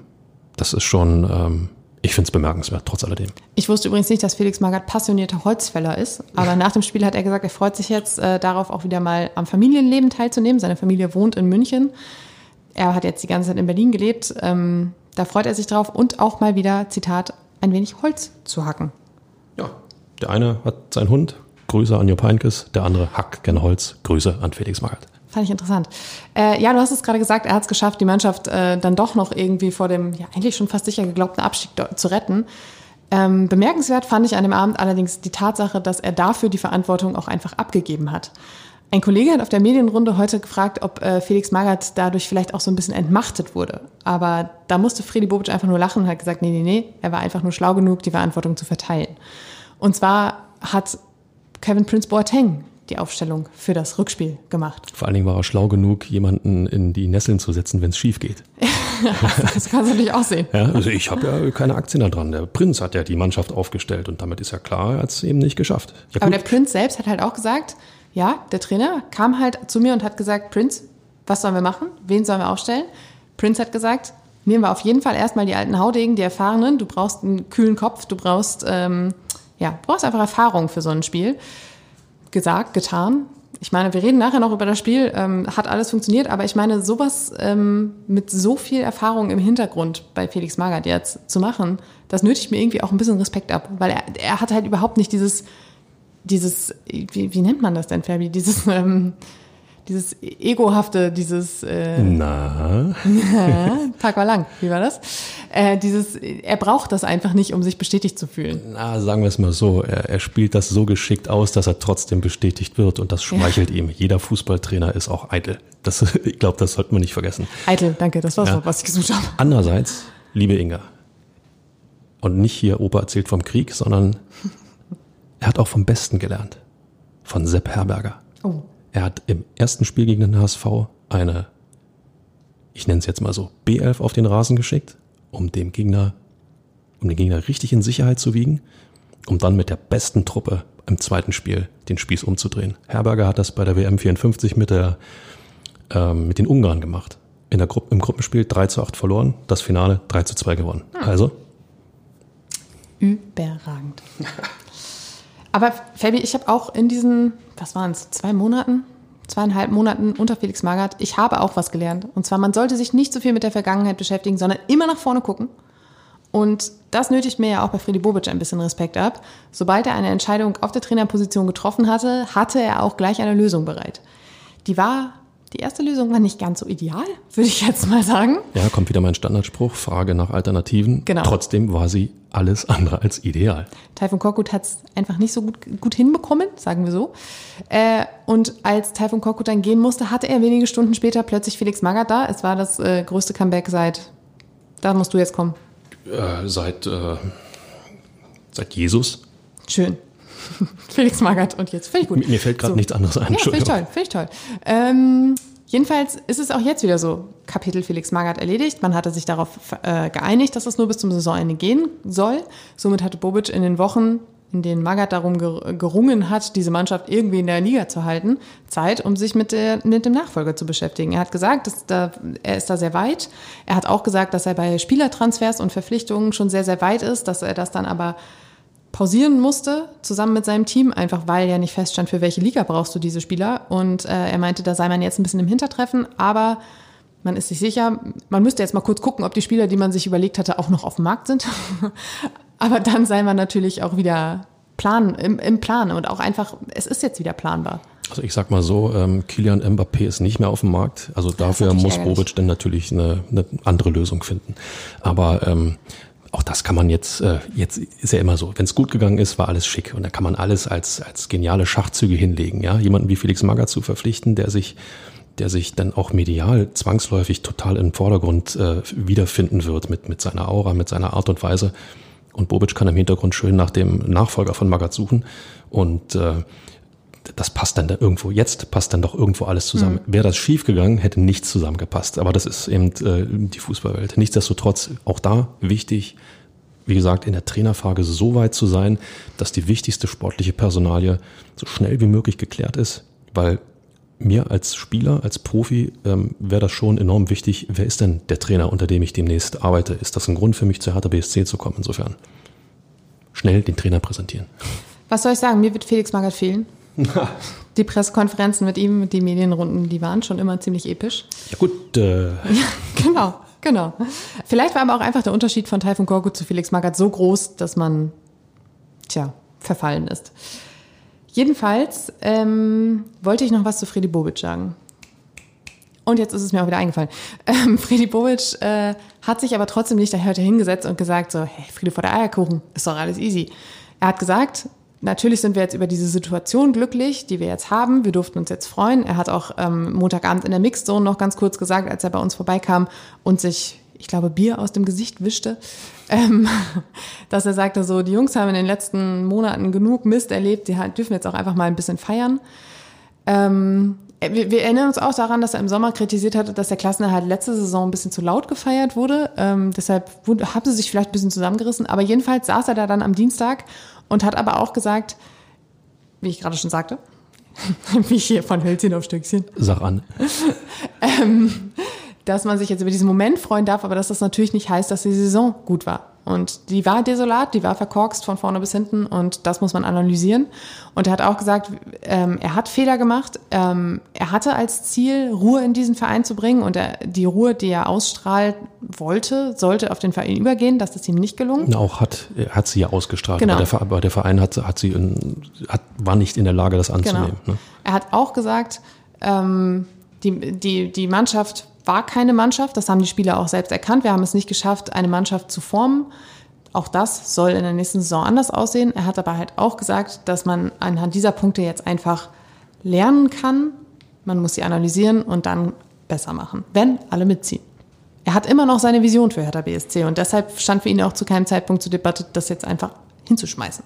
das ist schon, ähm, ich finde es bemerkenswert, trotz alledem. Ich wusste übrigens nicht, dass Felix Magath passionierter Holzfäller ist, aber nach dem Spiel hat er gesagt, er freut sich jetzt äh, darauf, auch wieder mal am Familienleben teilzunehmen. Seine Familie wohnt in München er hat jetzt die ganze Zeit in Berlin gelebt. Ähm, da freut er sich drauf und auch mal wieder, Zitat, ein wenig Holz zu hacken. Ja, der eine hat seinen Hund, Grüße an Jupp Heynckes, der andere hackt gerne Holz, Grüße an Felix Magath. Fand ich interessant. Äh, ja, du hast es gerade gesagt, er hat es geschafft, die Mannschaft äh, dann doch noch irgendwie vor dem ja eigentlich schon fast sicher geglaubten Abstieg zu retten. Ähm, bemerkenswert fand ich an dem Abend allerdings die Tatsache, dass er dafür die Verantwortung auch einfach abgegeben hat. Ein Kollege hat auf der Medienrunde heute gefragt, ob äh, Felix Magath dadurch vielleicht auch so ein bisschen entmachtet wurde. Aber da musste Freddy Bobic einfach nur lachen und hat gesagt, nee, nee, nee, er war einfach nur schlau genug, die Verantwortung zu verteilen. Und zwar hat Kevin Prince Boateng die Aufstellung für das Rückspiel gemacht. Vor allen Dingen war er schlau genug, jemanden in die Nesseln zu setzen, wenn es schief geht. das kannst du natürlich auch sehen. Ja, also ich habe ja keine Aktien da dran. Der Prinz hat ja die Mannschaft aufgestellt und damit ist ja klar, er hat es eben nicht geschafft. Ja, Aber der Prinz selbst hat halt auch gesagt, ja, der Trainer kam halt zu mir und hat gesagt, Prince, was sollen wir machen? Wen sollen wir aufstellen? Prince hat gesagt, nehmen wir auf jeden Fall erstmal die alten Haudegen, die Erfahrenen. Du brauchst einen kühlen Kopf, du brauchst, ähm, ja, brauchst einfach Erfahrung für so ein Spiel. Gesagt, getan. Ich meine, wir reden nachher noch über das Spiel, ähm, hat alles funktioniert, aber ich meine, sowas ähm, mit so viel Erfahrung im Hintergrund bei Felix Magath jetzt zu machen, das nötigt mir irgendwie auch ein bisschen Respekt ab, weil er, er hat halt überhaupt nicht dieses dieses, wie, wie nennt man das denn, Fabi? Dieses, ähm, dieses egohafte, dieses äh, Na, Tag war lang, wie war das? Äh, dieses, er braucht das einfach nicht, um sich bestätigt zu fühlen. na, sagen wir es mal so, er, er spielt das so geschickt aus, dass er trotzdem bestätigt wird und das schmeichelt ihm. Jeder Fußballtrainer ist auch eitel. Das, ich glaube, das sollte man nicht vergessen. Eitel, danke, das war's, Ja. was ich gesucht habe. Andererseits, liebe Inga, und nicht hier Opa erzählt vom Krieg, sondern er hat auch vom Besten gelernt. Von Sepp Herberger. Oh. Er hat im ersten Spiel gegen den HSV eine, ich nenne es jetzt mal so, B11 auf den Rasen geschickt, um dem Gegner, um den Gegner richtig in Sicherheit zu wiegen, um dann mit der besten Truppe im zweiten Spiel den Spieß umzudrehen. Herberger hat das bei der WM 54 mit der, ähm, mit den Ungarn gemacht. In der Gruppe, im Gruppenspiel 3 zu 8 verloren, das Finale 3 zu 2 gewonnen. Also, Überragend. Aber Fabi, ich habe auch in diesen, was waren es, zwei Monaten, zweieinhalb Monaten unter Felix Magath, ich habe auch was gelernt. Und zwar, man sollte sich nicht so viel mit der Vergangenheit beschäftigen, sondern immer nach vorne gucken. Und das nötigt mir ja auch bei Freddy Bobic ein bisschen Respekt ab. Sobald er eine Entscheidung auf der Trainerposition getroffen hatte, hatte er auch gleich eine Lösung bereit. Die war, die erste Lösung war nicht ganz so ideal, würde ich jetzt mal sagen. ja, kommt wieder mein Standardspruch, Frage nach Alternativen. Genau. Trotzdem war sie alles andere als ideal. Taifun Korkut hat es einfach nicht so gut, gut hinbekommen, sagen wir so. Äh, und als Taifun Korkut dann gehen musste, hatte er wenige Stunden später plötzlich Felix Magath da. Es war das äh, größte Comeback seit, da musst du jetzt kommen. Äh, seit, äh, seit Jesus. Schön. Felix Magath und jetzt, finde ich gut. Mir fällt gerade nichts anderes ein. Ja, finde ich toll, finde ich toll. Ähm, jedenfalls ist es auch jetzt wieder so, Kapitel Felix Magath erledigt. Man hatte sich darauf äh, geeinigt, dass es nur bis zum Saisonende gehen soll. Somit hatte Bobic in den Wochen, in denen Magath darum ger gerungen hat, diese Mannschaft irgendwie in der Liga zu halten, Zeit, um sich mit, der, mit dem Nachfolger zu beschäftigen. Er hat gesagt, dass da, er ist da sehr weit. Er hat auch gesagt, dass er bei Spielertransfers und Verpflichtungen schon sehr, sehr weit ist, dass er das dann aber pausieren musste, zusammen mit seinem Team, einfach weil ja nicht feststand, für welche Liga brauchst du diese Spieler. Und äh, er meinte, da sei man jetzt ein bisschen im Hintertreffen, aber man ist sich sicher, man müsste jetzt mal kurz gucken, ob die Spieler, die man sich überlegt hatte, auch noch auf dem Markt sind. aber dann sei man natürlich auch wieder plan, im, im Plan und auch einfach, es ist jetzt wieder planbar. Also ich sag mal so, ähm, Kilian Mbappé ist nicht mehr auf dem Markt. Also dafür muss. Bobic dann natürlich eine, eine andere Lösung finden. Aber ähm, auch das kann man jetzt, äh, jetzt ist ja immer so, wenn es gut gegangen ist, war alles schick. Und da kann man alles als, als geniale Schachzüge hinlegen. Ja, Jemanden wie Felix Magath zu verpflichten, der sich der sich dann auch medial zwangsläufig total im Vordergrund äh, wiederfinden wird mit, mit seiner Aura, mit seiner Art und Weise. Und Bobic kann im Hintergrund schön nach dem Nachfolger von Magath suchen. Und äh, das passt dann da irgendwo, jetzt passt dann doch irgendwo alles zusammen. Wäre das schief gegangen, hätte nichts zusammengepasst. Aber das ist eben äh, die Fußballwelt. Nichtsdestotrotz, auch da wichtig, wie gesagt, in der Trainerfrage so weit zu sein, dass die wichtigste sportliche Personalie so schnell wie möglich geklärt ist, weil mir als Spieler, als Profi ähm, wäre das schon enorm wichtig, wer ist denn der Trainer, unter dem ich demnächst arbeite? Ist das ein Grund für mich, zu Hertha BSC zu kommen? Insofern schnell den Trainer präsentieren. Was soll ich sagen? Mir wird Felix Magath fehlen. Die Pressekonferenzen mit ihm, die Medienrunden, die waren schon immer ziemlich episch. Ja gut, äh, Genau, genau. Vielleicht war aber auch einfach der Unterschied von Taifun Korkut zu Felix Magath so groß, dass man, tja, verfallen ist. Jedenfalls ähm, wollte ich noch was zu Freddy Bobic sagen. Und jetzt ist es mir auch wieder eingefallen. Ähm, Freddy Bobic äh, hat sich aber trotzdem nicht da heute hingesetzt und gesagt so, hey, Friede vor der Eierkuchen, ist doch alles easy. Er hat gesagt, natürlich sind wir jetzt über diese Situation glücklich, die wir jetzt haben. Wir durften uns jetzt freuen. Er hat auch ähm, Montagabend in der Mixzone noch ganz kurz gesagt, als er bei uns vorbeikam und sich, ich glaube, Bier aus dem Gesicht wischte, ähm, dass er sagte so, die Jungs haben in den letzten Monaten genug Mist erlebt, die dürfen jetzt auch einfach mal ein bisschen feiern. Ähm, wir, wir erinnern uns auch daran, dass er im Sommer kritisiert hatte, dass der Klassenerhalt letzte Saison ein bisschen zu laut gefeiert wurde. Ähm, deshalb haben sie sich vielleicht ein bisschen zusammengerissen. Aber jedenfalls saß er da dann am Dienstag und hat aber auch gesagt, wie ich gerade schon sagte, wie hier von Hölzchen auf Stöckchen, sag an. dass man sich jetzt über diesen Moment freuen darf, aber dass das natürlich nicht heißt, dass die Saison gut war. Und die war desolat, die war verkorkst von vorne bis hinten und das muss man analysieren. Und er hat auch gesagt, ähm, er hat Fehler gemacht. Ähm, er hatte als Ziel, Ruhe in diesen Verein zu bringen und er, die Ruhe, die er ausstrahlt, wollte, sollte auf den Verein übergehen. Das ist ihm nicht gelungen. Na, auch hat, hat sie ja ausgestrahlt. Genau. Aber, der, aber der Verein hat, hat sie in, hat, war nicht in der Lage, das anzunehmen. Genau. Ne? Er hat auch gesagt, ähm, die, die, die Mannschaft war keine Mannschaft. Das haben die Spieler auch selbst erkannt. Wir haben es nicht geschafft, eine Mannschaft zu formen. Auch das soll in der nächsten Saison anders aussehen. Er hat aber halt auch gesagt, dass man anhand dieser Punkte jetzt einfach lernen kann. Man muss sie analysieren und dann besser machen, wenn alle mitziehen. Er hat immer noch seine Vision für Hertha BSC und deshalb stand für ihn auch zu keinem Zeitpunkt zur Debatte, das jetzt einfach hinzuschmeißen.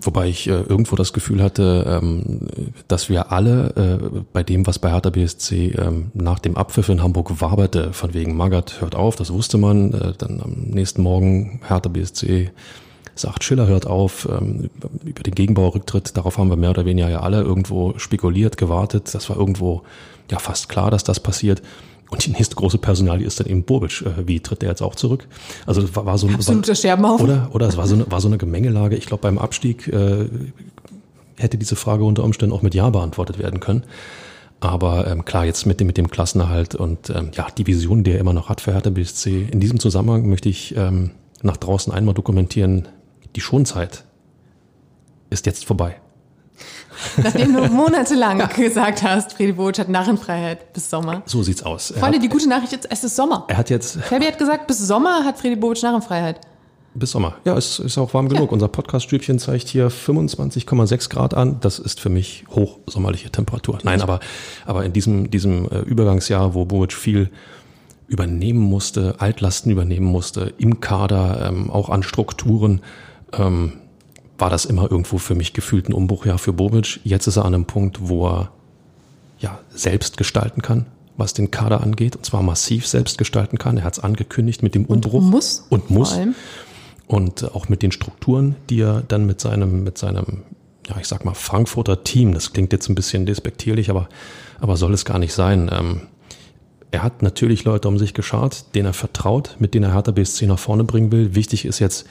Wobei ich äh, irgendwo das Gefühl hatte, ähm, dass wir alle äh, bei dem, was bei Hertha BSC ähm, nach dem Abpfiff in Hamburg waberte, von wegen Magath hört auf, das wusste man. Äh, dann am nächsten Morgen Hertha BSC sagt, Schiller hört auf, ähm, über den Gegenbaurücktritt, darauf haben wir mehr oder weniger ja alle irgendwo spekuliert, gewartet. Das war irgendwo ja fast klar, dass das passiert. Und die nächste große Personalie ist dann eben Bobic. Äh, wie tritt der jetzt auch zurück? Also das war, war so ein Absoluter Scherbenhaufen. Oder, oder es war so eine, war so eine Gemengelage. Ich glaube, beim Abstieg äh, hätte diese Frage unter Umständen auch mit Ja beantwortet werden können. Aber ähm, klar, jetzt mit dem, mit dem Klassenerhalt und ähm, ja, die Vision, die er immer noch hat für Hertha BSC. In diesem Zusammenhang möchte ich ähm, nach draußen einmal dokumentieren, die Schonzeit ist jetzt vorbei. Nachdem du monatelang gesagt hast, Friedi Bobic hat Narrenfreiheit bis Sommer. So sieht's aus. Er Freunde, hat, die gute Nachricht ist, es ist Sommer. er hat jetzt Fabi hat gesagt, bis Sommer hat Friedi Bobic Narrenfreiheit. bis Sommer. Ja, es ist auch warm genug. Unser Podcast-Stübchen zeigt hier 25,6 Grad an. Das ist für mich hochsommerliche Temperatur. Nein, aber, aber in diesem, diesem äh, Übergangsjahr, wo Bobic viel übernehmen musste, Altlasten übernehmen musste, im Kader, ähm, auch an Strukturen, ähm, war das immer irgendwo für mich gefühlt ein Umbruchjahr für Bobic. Jetzt ist er an einem Punkt, wo er ja, selbst gestalten kann, was den Kader angeht, und zwar massiv selbst gestalten kann. Er hat es angekündigt mit dem Umbruch. muss, Und muss. vor allem. Und äh, auch mit den Strukturen, die er dann mit seinem, mit seinem, ja, ich sag mal, Frankfurter Team, das klingt jetzt ein bisschen despektierlich, aber, aber soll es gar nicht sein. Ähm, er hat natürlich Leute um sich geschart, denen er vertraut, mit denen er Hertha BSC nach vorne bringen will. Wichtig ist jetzt,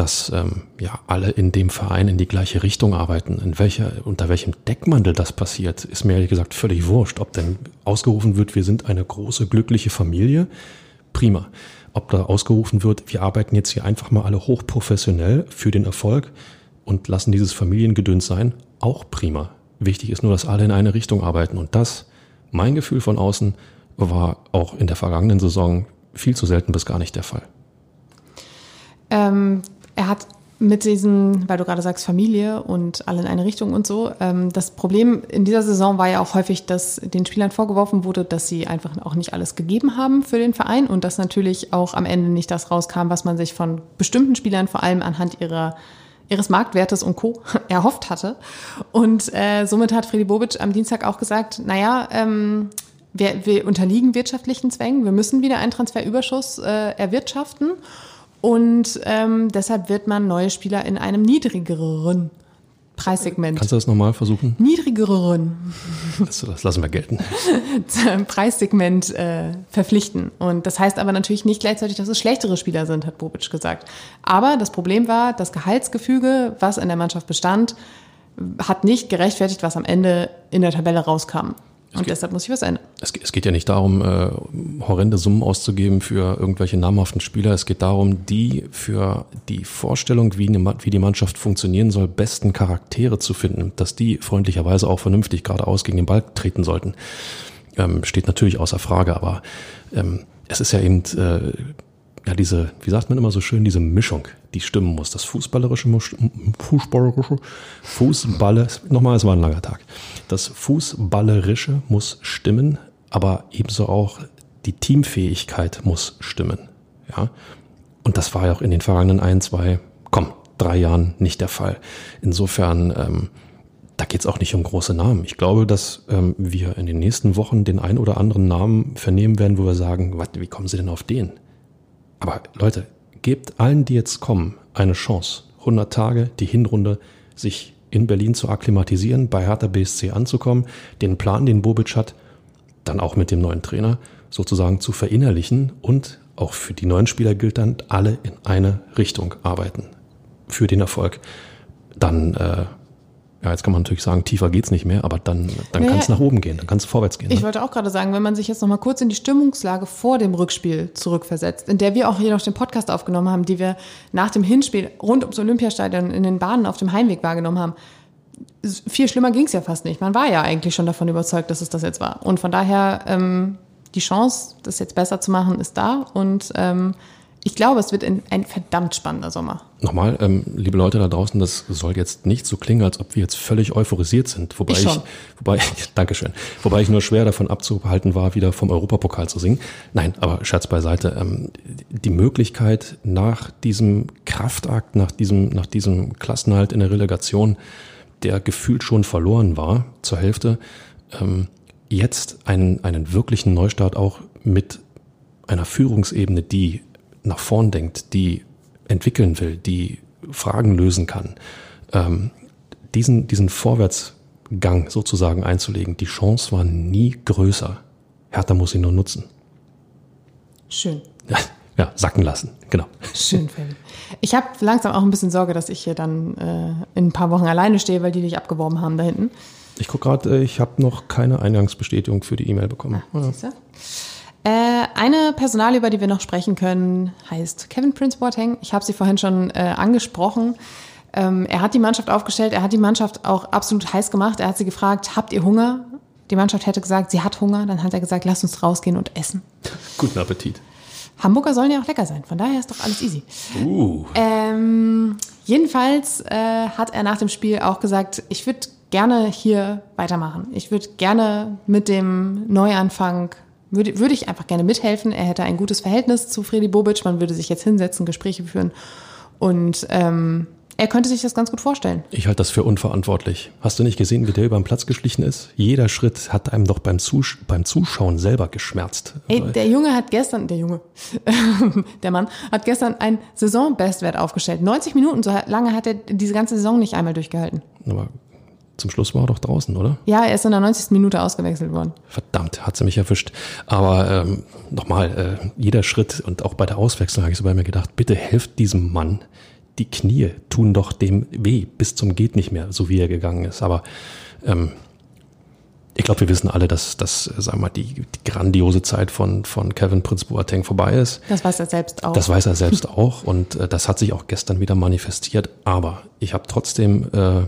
dass ähm, ja alle in dem Verein in die gleiche Richtung arbeiten. In welcher, unter welchem Deckmantel das passiert, ist mir ehrlich gesagt völlig wurscht. Ob denn ausgerufen wird, wir sind eine große, glückliche Familie, prima. Ob da ausgerufen wird, wir arbeiten jetzt hier einfach mal alle hochprofessionell für den Erfolg und lassen dieses Familiengedöns sein, auch prima. Wichtig ist nur, dass alle in eine Richtung arbeiten. Und das, mein Gefühl von außen, war auch in der vergangenen Saison viel zu selten bis gar nicht der Fall. Ähm, er hat mit diesen, weil du gerade sagst, Familie und alle in eine Richtung und so. Ähm, das Problem in dieser Saison war ja auch häufig, dass den Spielern vorgeworfen wurde, dass sie einfach auch nicht alles gegeben haben für den Verein und dass natürlich auch am Ende nicht das rauskam, was man sich von bestimmten Spielern vor allem anhand ihrer ihres Marktwertes und Co. erhofft hatte. Und äh, somit hat Freddy Bobic am Dienstag auch gesagt, naja, ähm, wir, wir unterliegen wirtschaftlichen Zwängen, wir müssen wieder einen Transferüberschuss äh, erwirtschaften. Und ähm, deshalb wird man neue Spieler in einem niedrigeren Preissegment. Kannst du das nochmal versuchen? Niedrigeren Das, das lassen wir gelten. Preissegment äh, verpflichten. Und das heißt aber natürlich nicht gleichzeitig, dass es schlechtere Spieler sind, hat Bobic gesagt. Aber das Problem war, das Gehaltsgefüge, was in der Mannschaft bestand, hat nicht gerechtfertigt, was am Ende in der Tabelle rauskam. Und deshalb muss ich was ändern. Es, es geht ja nicht darum, äh, horrende Summen auszugeben für irgendwelche namhaften Spieler. Es geht darum, die für die Vorstellung, wie, eine, wie die Mannschaft funktionieren soll, besten Charaktere zu finden, dass die freundlicherweise auch vernünftig geradeaus gegen den Ball treten sollten. Ähm, steht natürlich außer Frage, aber ähm, es ist ja eben äh, ja diese, wie sagt man immer so schön, diese Mischung, die stimmen muss. Das Fußballerische Fußballerische, Fußballe, nochmal, es war ein langer Tag. Das Fußballerische muss stimmen, aber ebenso auch die Teamfähigkeit muss stimmen. Ja. Und das war ja auch in den vergangenen ein, zwei, komm, drei Jahren nicht der Fall. Insofern, ähm, da geht es auch nicht um große Namen. Ich glaube, dass ähm, wir in den nächsten Wochen den ein oder anderen Namen vernehmen werden, wo wir sagen, wat, wie kommen Sie denn auf den? Aber Leute, gebt allen, die jetzt kommen, eine Chance. 100 Tage, die Hinrunde, sich in Berlin zu akklimatisieren, bei Hertha BSC anzukommen, den Plan, den Bobic hat, dann auch mit dem neuen Trainer sozusagen zu verinnerlichen und auch für die neuen Spieler gilt dann, alle in eine Richtung arbeiten für den Erfolg. Dann, äh, Ja, jetzt kann man natürlich sagen, tiefer geht's nicht mehr, aber dann, dann Naja, kann es nach oben gehen, dann kann es vorwärts gehen. Ich Ne? wollte auch gerade sagen, wenn man sich jetzt noch mal kurz in die Stimmungslage vor dem Rückspiel zurückversetzt, in der wir auch hier noch den Podcast aufgenommen haben, die wir nach dem Hinspiel rund ums Olympiastadion in den Bahnen auf dem Heimweg wahrgenommen haben. Viel schlimmer ging es ja fast nicht. Man war ja eigentlich schon davon überzeugt, dass es das jetzt war. Und von daher, ähm, die Chance, das jetzt besser zu machen, ist da. Und ähm, ich glaube, es wird ein, ein verdammt spannender Sommer. Nochmal, ähm, liebe Leute da draußen, das soll jetzt nicht so klingen, als ob wir jetzt völlig euphorisiert sind. Wobei Ich ich, wobei, Dankeschön. Wobei ich nur schwer davon abzuhalten war, wieder vom Europapokal zu singen. Nein, aber Scherz beiseite. Ähm, die Möglichkeit nach diesem Kraftakt, nach diesem, nach diesem Klassenhalt in der Relegation, der gefühlt schon verloren war zur Hälfte, ähm, jetzt einen, einen wirklichen Neustart auch mit einer Führungsebene, die nach vorn denkt, die entwickeln will, die Fragen lösen kann, ähm, diesen, diesen Vorwärtsgang sozusagen einzulegen, die Chance war nie größer. Hertha muss ihn nur nutzen. Schön. Ja, ja sacken lassen, genau. Schön, Fabi. Ich habe langsam auch ein bisschen Sorge, dass ich hier dann äh, in ein paar Wochen alleine stehe, weil die dich abgeworben haben da hinten. Ich gucke gerade, äh, ich habe noch keine Eingangsbestätigung für die E-Mail bekommen. Siehst du? Äh, eine Personalie, über die wir noch sprechen können, heißt Kevin Prince Boateng. Ich habe sie vorhin schon äh, angesprochen. Ähm, er hat die Mannschaft aufgestellt, er hat die Mannschaft auch absolut heiß gemacht. Er hat sie gefragt, habt ihr Hunger? Die Mannschaft hätte gesagt, sie hat Hunger. Dann hat er gesagt, lasst uns rausgehen und essen. Guten Appetit. Hamburger sollen ja auch lecker sein, von daher ist doch alles easy. Uh, Ähm, jedenfalls äh, hat er nach dem Spiel auch gesagt, ich würde gerne hier weitermachen. Ich würde gerne mit dem Neuanfang, würde, würde ich einfach gerne mithelfen. Er hätte ein gutes Verhältnis zu Freddy Bobic, man würde sich jetzt hinsetzen, Gespräche führen und ähm, er könnte sich das ganz gut vorstellen. ich halte das für unverantwortlich. Hast du nicht gesehen, wie der über den Platz geschlichen ist? Jeder Schritt hat einem doch beim, Zus beim Zuschauen selber geschmerzt. Ey, der Junge hat gestern, der Junge, der Mann, hat gestern ein Saisonbestwert aufgestellt. 90 Minuten, so lange hat er diese ganze Saison nicht einmal durchgehalten. Aber zum Schluss war er doch draußen, oder? Ja, er ist in der 90. Minute ausgewechselt worden. Verdammt, hat sie mich erwischt. Aber ähm, nochmal, äh, jeder Schritt und auch bei der Auswechslung habe ich so bei mir gedacht, bitte helft diesem Mann. Die Knie tun doch dem weh bis zum geht nicht mehr, so wie er gegangen ist. Aber ähm, ich glaube, wir wissen alle, dass, dass sagen wir mal, die, die grandiose Zeit von, von Kevin Prince Boateng vorbei ist. Das weiß er selbst auch. Das weiß er selbst auch und äh, das hat sich auch gestern wieder manifestiert. Aber ich habe trotzdem äh,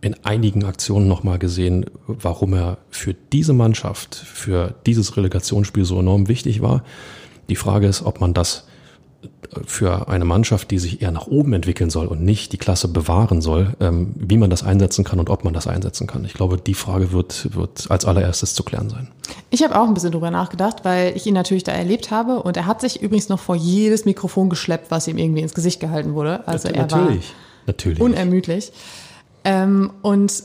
in einigen Aktionen nochmal gesehen, warum er für diese Mannschaft, für dieses Relegationsspiel so enorm wichtig war. Die Frage ist, ob man das für eine Mannschaft, die sich eher nach oben entwickeln soll und nicht die Klasse bewahren soll, ähm, wie man das einsetzen kann und ob man das einsetzen kann. Ich glaube, die Frage wird, wird als allererstes zu klären sein. Ich habe auch ein bisschen drüber nachgedacht, weil ich ihn natürlich da erlebt habe und er hat sich übrigens noch vor jedes Mikrofon geschleppt, was ihm irgendwie ins Gesicht gehalten wurde. Also er natürlich, natürlich. war unermüdlich. Ähm, und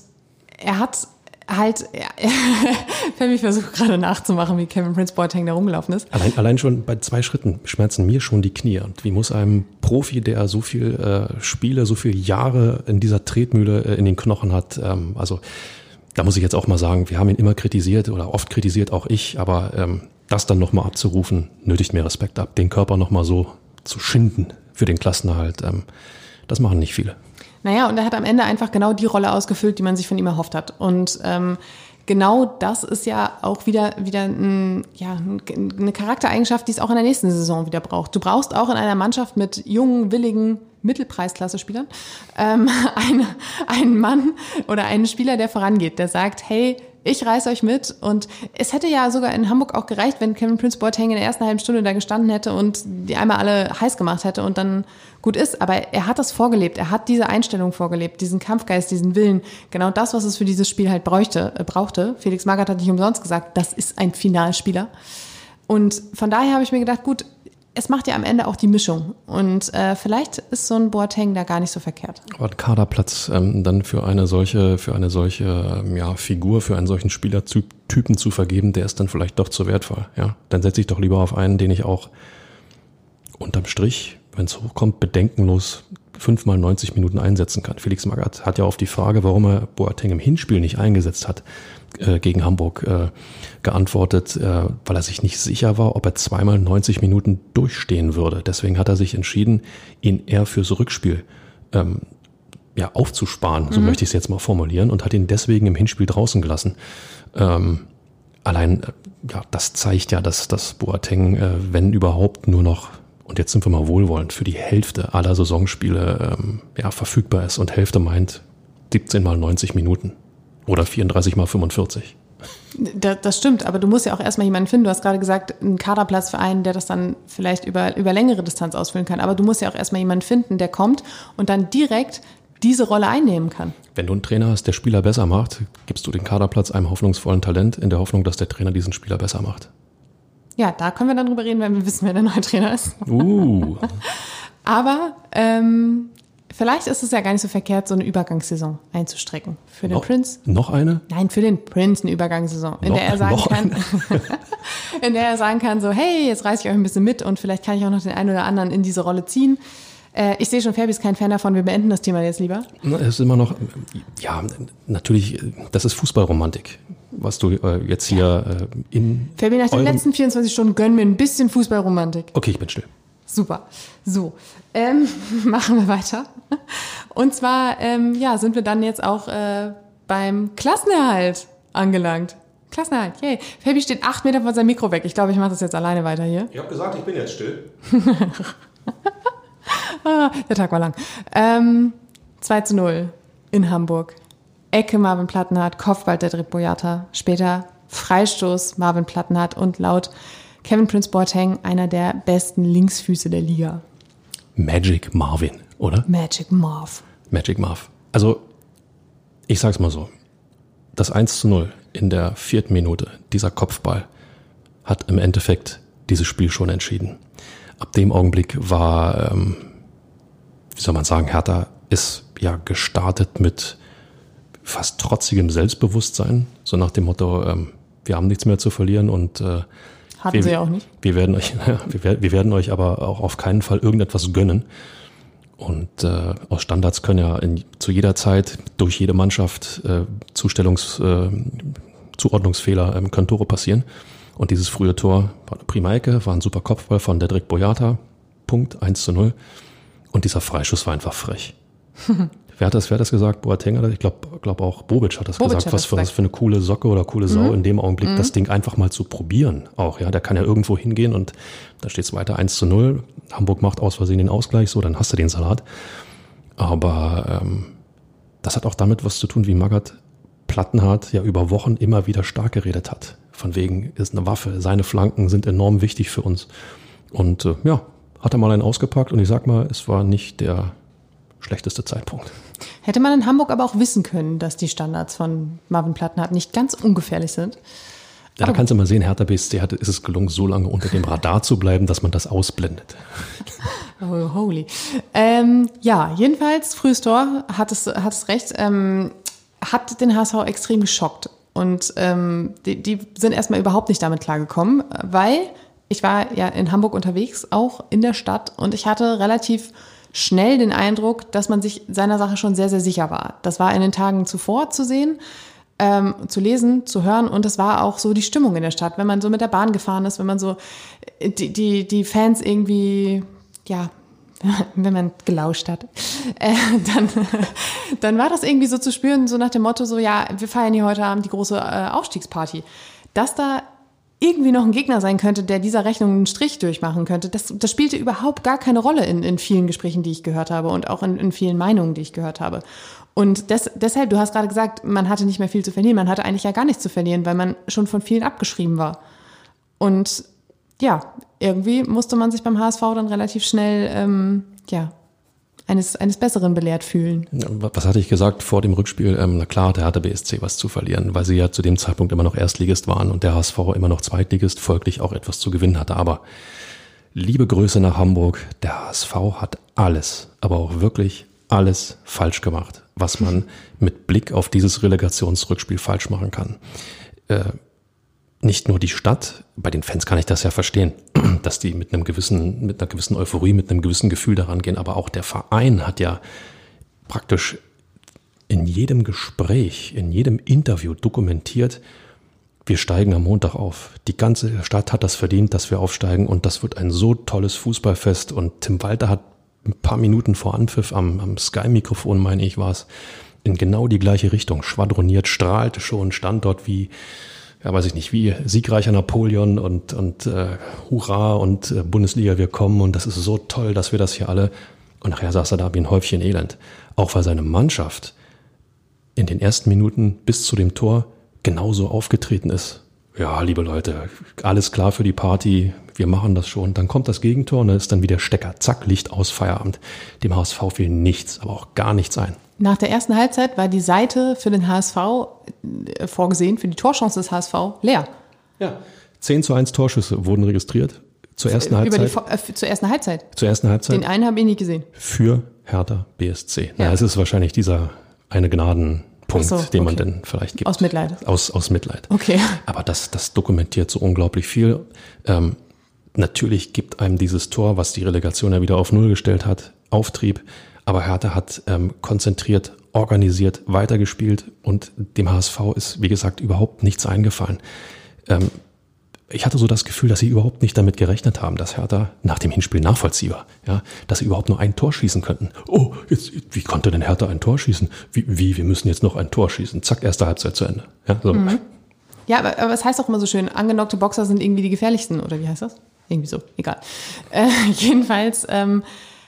er hat halt, ja, Femi versucht gerade nachzumachen, wie Kevin Prince Boateng da rumgelaufen ist. Allein, allein schon bei zwei Schritten schmerzen mir schon die Knie. Und wie muss einem Profi, der so viel äh, Spiele, so viele Jahre in dieser Tretmühle äh, in den Knochen hat, ähm, also da muss ich jetzt auch mal sagen, wir haben ihn immer kritisiert oder oft kritisiert, auch ich, aber ähm, das dann nochmal abzurufen, nötigt mir Respekt ab. Den Körper nochmal so zu schinden für den Klassenerhalt, ähm, das machen nicht viele. Naja, und er hat am Ende einfach genau die Rolle ausgefüllt, die man sich von ihm erhofft hat. Und ähm, genau das ist ja auch wieder, wieder ein, ja, eine Charaktereigenschaft, die es auch in der nächsten Saison wieder braucht. Du brauchst auch in einer Mannschaft mit jungen, willigen Mittelpreisklasse-Spielern ähm, einen, einen Mann oder einen Spieler, der vorangeht, der sagt, hey, ich reiß euch mit. Und es hätte ja sogar in Hamburg auch gereicht, wenn Kevin Prince Boateng in der ersten halben Stunde da gestanden hätte und die einmal alle heiß gemacht hätte und dann gut ist. Aber er hat das vorgelebt. Er hat diese Einstellung vorgelebt, diesen Kampfgeist, diesen Willen. Genau das, was es für dieses Spiel halt bräuchte, äh, brauchte. Felix Magath hat nicht umsonst gesagt, das ist ein Finalspieler. Und von daher habe ich mir gedacht, gut, es macht ja am Ende auch die Mischung. Und äh, vielleicht ist so ein Boateng da gar nicht so verkehrt. Aber ein Kaderplatz ähm, dann für eine solche, für eine solche ähm, ja, Figur, für einen solchen Spielertypen zu vergeben, der ist dann vielleicht doch zu wertvoll. Ja, dann setze ich doch lieber auf einen, den ich auch unterm Strich, wenn es hochkommt, bedenkenlos fünfmal 90 Minuten einsetzen kann. Felix Magath hat ja auf die Frage, warum er Boateng im Hinspiel nicht eingesetzt hat, äh, gegen Hamburg äh, geantwortet, äh, weil er sich nicht sicher war, ob er zweimal 90 Minuten durchstehen würde. Deswegen hat er sich entschieden, ihn eher fürs Rückspiel ähm, ja, aufzusparen, so möchte ich es jetzt mal formulieren, und hat ihn deswegen im Hinspiel draußen gelassen. Ähm, allein, äh, ja, das zeigt ja, dass, dass Boateng, äh, wenn überhaupt, nur noch, und jetzt sind wir mal wohlwollend, für die Hälfte aller Saisonspiele ähm, ja, verfügbar ist. Und Hälfte meint 17 mal 90 Minuten oder 34 mal 45. Das, das stimmt, aber du musst ja auch erstmal jemanden finden. Du hast gerade gesagt, einen Kaderplatz für einen, der das dann vielleicht über, über längere Distanz ausfüllen kann. Aber du musst ja auch erstmal jemanden finden, der kommt und dann direkt diese Rolle einnehmen kann. Wenn du einen Trainer hast, der Spieler besser macht, gibst du den Kaderplatz einem hoffnungsvollen Talent in der Hoffnung, dass der Trainer diesen Spieler besser macht. Ja, da können wir dann drüber reden, wenn wir wissen, wer der neue Trainer ist. Uh, Aber ähm, vielleicht ist es ja gar nicht so verkehrt, so eine Übergangssaison einzustrecken. Für den noch, Prince. noch eine? Nein, für den Prince eine Übergangssaison, in Noch- der er sagen kann, in der er sagen kann, so, hey, jetzt reiß ich euch ein bisschen mit und vielleicht kann ich auch noch den einen oder anderen in diese Rolle ziehen. Äh, ich sehe schon, Fabi ist kein Fan davon. Wir beenden das Thema jetzt lieber. Es ist immer noch, ja, natürlich, das ist Fußballromantik, was du äh, jetzt hier äh, in Fabi, nach den letzten 24 Stunden gönnen wir ein bisschen Fußballromantik. Okay, ich bin still. Super. So, ähm, machen wir weiter. Und zwar, ähm, ja, sind wir dann jetzt auch äh, beim Klassenerhalt angelangt. Klassenerhalt, yay. Fabi steht acht Meter von seinem Mikro weg. Ich glaube, ich mache das jetzt alleine weiter hier. Ich habe gesagt, ich bin jetzt still. Ah, der Tag war lang. Ähm, 2 zu 0 in Hamburg. Ecke Marvin Plattenhardt, Kopfball Dedrick Boyata. Später Freistoß Marvin Plattenhardt und laut Kevin Prince Boateng einer der besten Linksfüße der Liga. Magic Marvin, oder? Magic Marv. Magic Marv. Also, ich sag's mal so. Das 1 zu 0 in der vierten Minute, dieser Kopfball, hat im Endeffekt dieses Spiel schon entschieden. Ab dem Augenblick war, ähm, wie soll man sagen, Hertha ist ja gestartet mit fast trotzigem Selbstbewusstsein, so nach dem Motto, ähm, wir haben nichts mehr zu verlieren und äh, Hatten wir, sie ja auch nicht. Wir werden euch, wir, werden- wir werden euch aber auch auf keinen Fall irgendetwas gönnen. Und äh, aus Standards können ja in, zu jeder Zeit durch jede Mannschaft äh, Zustellungs, äh, Zuordnungsfehler ähm, können Tore passieren. Und dieses frühe Tor war eine prima Ecke, war ein super Kopfball von Dedrick Boyata. Punkt 1 zu 0. Und dieser Freischuss war einfach frech. wer, hat das, wer hat das gesagt? Boateng hat das? Ich glaube glaub auch Bobic hat das Bobic gesagt. hat was, das für, was. Mhm. für eine coole Socke oder coole Sau in dem Augenblick, das Ding einfach mal zu probieren. Auch, ja. Der kann ja irgendwo hingehen und da steht es weiter 1 zu 0. Hamburg macht aus Versehen den Ausgleich, so, dann hast du den Salat. Aber ähm, das hat auch damit was zu tun, wie Magath Plattenhardt ja über Wochen immer wieder stark geredet hat. Von wegen ist eine Waffe, seine Flanken sind enorm wichtig für uns. Und äh, ja, hat er mal einen ausgepackt und ich sag mal, es war nicht der schlechteste Zeitpunkt. Hätte man in Hamburg aber auch wissen können, dass die Standards von Marvin Plattenhardt nicht ganz ungefährlich sind. Ja, da kannst du mal sehen, Hertha BSC hat, ist es gelungen, so lange unter dem Radar zu bleiben, dass man das ausblendet. Oh, holy. Ähm, ja, jedenfalls, frühes Tor, hat es, hat es recht, ähm, hat den HSV extrem geschockt. Und ähm, die, die sind erstmal überhaupt nicht damit klargekommen, weil ich war ja in Hamburg unterwegs, auch in der Stadt, und ich hatte relativ schnell den Eindruck, dass man sich seiner Sache schon sehr, sehr sicher war. Das war in den Tagen zuvor zu sehen, ähm, zu lesen, zu hören und das war auch so die Stimmung in der Stadt, wenn man so mit der Bahn gefahren ist, wenn man so äh, die, die, die Fans irgendwie, ja, wenn man gelauscht hat, äh, dann, dann war das irgendwie so zu spüren, so nach dem Motto, so ja, wir feiern hier heute Abend die große äh, Aufstiegsparty. Dass da irgendwie noch ein Gegner sein könnte, der dieser Rechnung einen Strich durchmachen könnte, das, das spielte überhaupt gar keine Rolle in, in vielen Gesprächen, die ich gehört habe und auch in, in vielen Meinungen, die ich gehört habe. Und des, deshalb, du hast gerade gesagt, man hatte nicht mehr viel zu verlieren, man hatte eigentlich ja gar nichts zu verlieren, weil man schon von vielen abgeschrieben war. Und ja, irgendwie musste man sich beim HSV dann relativ schnell, ähm, ja, eines, eines Besseren belehrt fühlen. Was hatte ich gesagt vor dem Rückspiel? Ähm, na klar, der hatte BSC was zu verlieren, weil sie ja zu dem Zeitpunkt immer noch Erstligist waren und der HSV immer noch Zweitligist, folglich auch etwas zu gewinnen hatte. Aber liebe Grüße nach Hamburg, der HSV hat alles, aber auch wirklich alles falsch gemacht, was man mit Blick auf dieses Relegationsrückspiel falsch machen kann. Äh, nicht nur die Stadt, bei den Fans kann ich das ja verstehen, dass die mit einem gewissen, mit einer gewissen Euphorie, mit einem gewissen Gefühl daran gehen, aber auch der Verein hat ja praktisch in jedem Gespräch, in jedem Interview dokumentiert, wir steigen am Montag auf. Die ganze Stadt hat das verdient, dass wir aufsteigen und das wird ein so tolles Fußballfest und Tim Walter hat ein paar Minuten vor Anpfiff am, am Sky-Mikrofon, meine ich, war es, in genau die gleiche Richtung schwadroniert, strahlte schon, stand dort wie, ja, weiß ich nicht, wie siegreicher Napoleon und, und äh, Hurra und äh, Bundesliga, wir kommen und das ist so toll, dass wir das hier alle. Und nachher saß er da wie ein Häufchen Elend. Auch weil seine Mannschaft in den ersten Minuten bis zu dem Tor genauso aufgetreten ist. Ja, liebe Leute, alles klar für die Party, wir machen das schon. Dann kommt das Gegentor und dann ist dann wieder Stecker. Zack, Licht aus, Feierabend. Dem HSV fiel nichts, aber auch gar nichts ein. Nach der ersten Halbzeit war die Seite für den HSV äh, vorgesehen, für die Torchance des HSV, leer. Ja. 10 zu 1 Torschüsse wurden registriert zur ersten Halbzeit. Über die, äh, zur ersten Halbzeit. Zur ersten Halbzeit. Den einen habe ich nicht gesehen. Für Hertha BSC. Ja. Na, es ist wahrscheinlich dieser eine Gnadenpunkt, so, den man denn vielleicht gibt. Aus Mitleid. Aus, aus Mitleid. Okay. Aber das, das dokumentiert so unglaublich viel. Ähm, natürlich gibt einem dieses Tor, was die Relegation ja wieder auf Null gestellt hat, Auftrieb. Aber Hertha hat ähm, konzentriert, organisiert, weitergespielt und dem HSV ist, wie gesagt, überhaupt nichts eingefallen. Ähm, ich hatte so das Gefühl, dass sie überhaupt nicht damit gerechnet haben, dass Hertha nach dem Hinspiel nachvollziehbar, ja, dass sie überhaupt nur ein Tor schießen könnten. Oh, jetzt, wie konnte denn Hertha ein Tor schießen? Wie, wie, wir müssen jetzt noch ein Tor schießen. Zack, erste Halbzeit zu Ende. Ja, so. mhm. ja aber, aber es heißt auch immer so schön, angenockte Boxer sind irgendwie die gefährlichsten, oder wie heißt das? Irgendwie so, egal. Äh, jedenfalls ähm,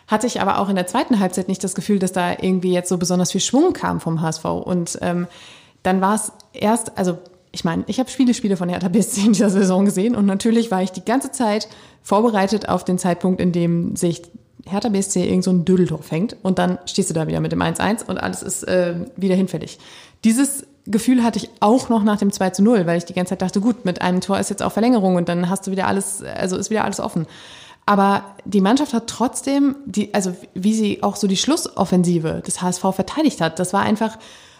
hatte ich aber auch in der zweiten Halbzeit nicht das Gefühl, dass da irgendwie jetzt so besonders viel Schwung kam vom HSV. Und ähm, dann war es erst, also ich meine, ich habe viele Spiele von Hertha BSC in dieser Saison gesehen und natürlich war ich die ganze Zeit vorbereitet auf den Zeitpunkt, in dem sich Hertha BSC irgend so ein Dödeltor fängt und dann stehst du da wieder mit dem 1-1 und alles ist äh, wieder hinfällig. Dieses Gefühl hatte ich auch noch nach dem 2 zu 0, weil ich die ganze Zeit dachte, gut, mit einem Tor ist jetzt auch Verlängerung und dann hast du wieder alles, also ist wieder alles offen. Aber die Mannschaft hat trotzdem, die, also wie sie auch so die Schlussoffensive des HSV verteidigt hat, das war einfach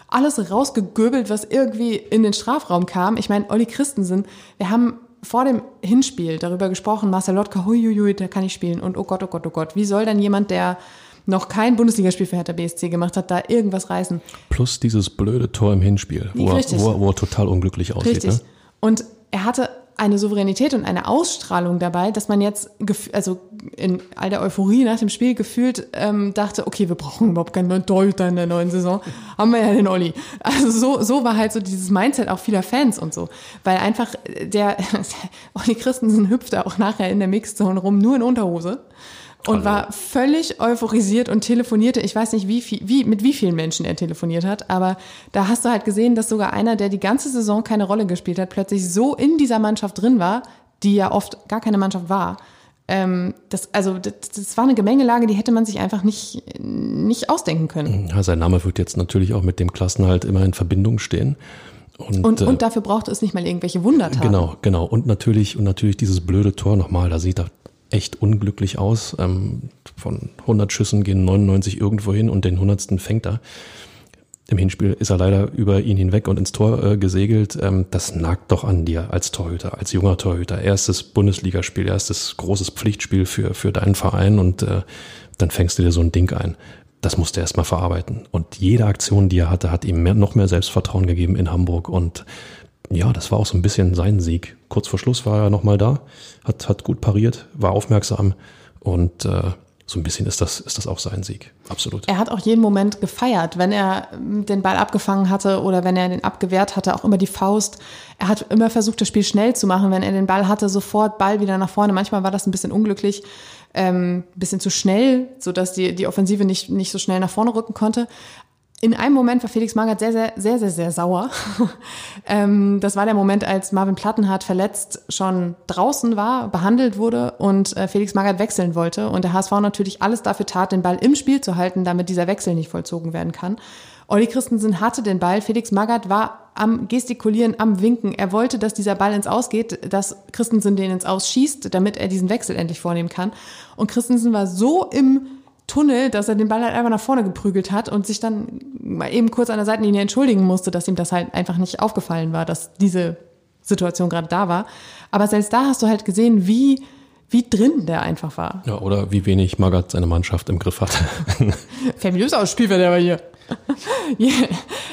alles rausgegöbelt, was irgendwie in den Strafraum kam. Ich meine, Olli Christensen, wir haben vor dem Hinspiel darüber gesprochen, Marcel Lotka, huiuiui, der kann nicht spielen und oh Gott, oh Gott, oh Gott, wie soll dann jemand, der noch kein Bundesligaspiel für Hertha BSC gemacht hat, da irgendwas reißen? Plus dieses blöde Tor im Hinspiel, wo, er, wo, er, wo er total unglücklich aussieht. Richtig. Ne? Und er hatte eine Souveränität und eine Ausstrahlung dabei, dass man jetzt, also in all der Euphorie nach dem Spiel gefühlt ähm, dachte, okay, wir brauchen überhaupt keinen neuen Torhüter in der neuen Saison, haben wir ja den Olli. Also so, so war halt so dieses Mindset auch vieler Fans und so, weil einfach der Olli Christensen hüpfte auch nachher in der Mixzone rum, nur in Unterhose und war völlig euphorisiert und telefonierte. Ich weiß nicht, wie viel, wie, mit wie vielen Menschen er telefoniert hat, aber da hast du halt gesehen, dass sogar einer, der die ganze Saison keine Rolle gespielt hat, plötzlich so in dieser Mannschaft drin war, die ja oft gar keine Mannschaft war. Ähm, das, also das, das war eine Gemengelage, die hätte man sich einfach nicht, nicht ausdenken können. Ja, sein Name wird jetzt natürlich auch mit dem Klassenhalt immer in Verbindung stehen. Und, und, und, äh, dafür braucht es nicht mal irgendwelche Wundertaten. Genau, genau. Und natürlich, und natürlich dieses blöde Tor nochmal, da sieht er echt unglücklich aus. Ähm, von 100 Schüssen gehen 99 irgendwo hin und den 100. fängt er. Im Hinspiel ist er leider über ihn hinweg und ins Tor äh, gesegelt. Ähm, das nagt doch an dir als Torhüter, als junger Torhüter. Erstes Bundesligaspiel, erstes großes Pflichtspiel für, für deinen Verein und äh, dann fängst du dir so ein Ding ein. Das musste er erstmal verarbeiten. Und jede Aktion, die er hatte, hat ihm mehr, noch mehr Selbstvertrauen gegeben in Hamburg. Und ja, das war auch so ein bisschen sein Sieg. Kurz vor Schluss war er nochmal da, hat, hat gut pariert, war aufmerksam und äh, so ein bisschen ist das, ist das auch sein Sieg. Absolut. Er hat auch jeden Moment gefeiert, wenn er den Ball abgefangen hatte oder wenn er den abgewehrt hatte, auch immer die Faust. Er hat immer versucht, das Spiel schnell zu machen. Wenn er den Ball hatte, sofort Ball wieder nach vorne. Manchmal war das ein bisschen unglücklich, ähm, bisschen zu schnell, sodass die, die Offensive nicht, nicht so schnell nach vorne rücken konnte in einem Moment war Felix Magath sehr, sehr, sehr, sehr, sehr sauer. ähm, das war der Moment, als Marvin Plattenhardt verletzt schon draußen war, behandelt wurde und äh, Felix Magath wechseln wollte. Und der HSV natürlich alles dafür tat, den Ball im Spiel zu halten, damit dieser Wechsel nicht vollzogen werden kann. Olli Christensen hatte den Ball. Felix Magath war am Gestikulieren, am Winken. Er wollte, dass dieser Ball ins Aus geht, dass Christensen den ins Aus schießt, damit er diesen Wechsel endlich vornehmen kann. Und Christensen war so im Tunnel, dass er den Ball halt einfach nach vorne geprügelt hat und sich dann mal eben kurz an der Seitenlinie entschuldigen musste, dass ihm das halt einfach nicht aufgefallen war, dass diese Situation gerade da war. Aber selbst da hast du halt gesehen, wie, wie drin der einfach war. Ja, oder wie wenig Magath seine Mannschaft im Griff hatte. Fabulös Ausspiel wäre der aber hier.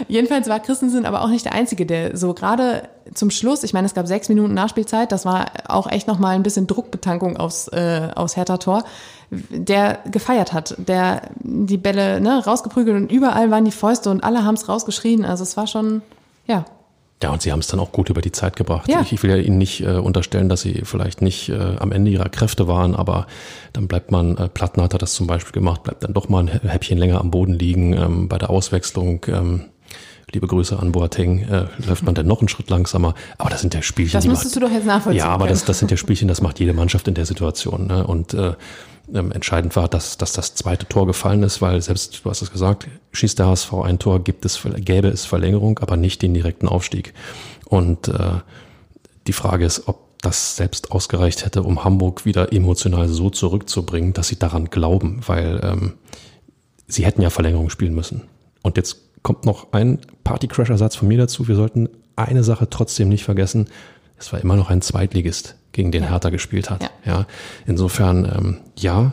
Jedenfalls war Christensen aber auch nicht der Einzige, der so gerade zum Schluss, ich meine, es gab sechs Minuten Nachspielzeit, das war auch echt nochmal ein bisschen Druckbetankung aufs, äh, aufs Hertha-Tor, der gefeiert hat, der die Bälle ne, rausgeprügelt und überall waren die Fäuste und alle haben es rausgeschrien. Also es war schon, ja, ja, und sie haben es dann auch gut über die Zeit gebracht. Ja. Ich, ich will ja Ihnen nicht äh, unterstellen, dass Sie vielleicht nicht äh, am Ende Ihrer Kräfte waren, aber dann bleibt man, äh, Plattner hat das zum Beispiel gemacht, bleibt dann doch mal ein Häppchen länger am Boden liegen ähm, bei der Auswechslung. Ähm, liebe Grüße an Boateng, äh, läuft man dann noch einen Schritt langsamer. Aber das sind ja Spielchen. Das die müsstest macht, du doch jetzt nachvollziehen. Ja, aber können. das, das sind ja Spielchen, das macht jede Mannschaft in der Situation. Ne? Und äh, ähm, entscheidend war, dass, dass das zweite Tor gefallen ist, weil selbst, du hast es gesagt, schießt der HSV ein Tor, gibt es, gäbe es Verlängerung, aber nicht den direkten Aufstieg. Und äh, die Frage ist, ob das selbst ausgereicht hätte, um Hamburg wieder emotional so zurückzubringen, dass sie daran glauben, weil ähm, sie hätten ja Verlängerung spielen müssen. Und jetzt kommt noch ein Partycrasher-Satz von mir dazu. Wir sollten eine Sache trotzdem nicht vergessen. Es war immer noch ein Zweitligist, gegen den Hertha gespielt hat. Ja. Ja. Insofern, ähm, ja,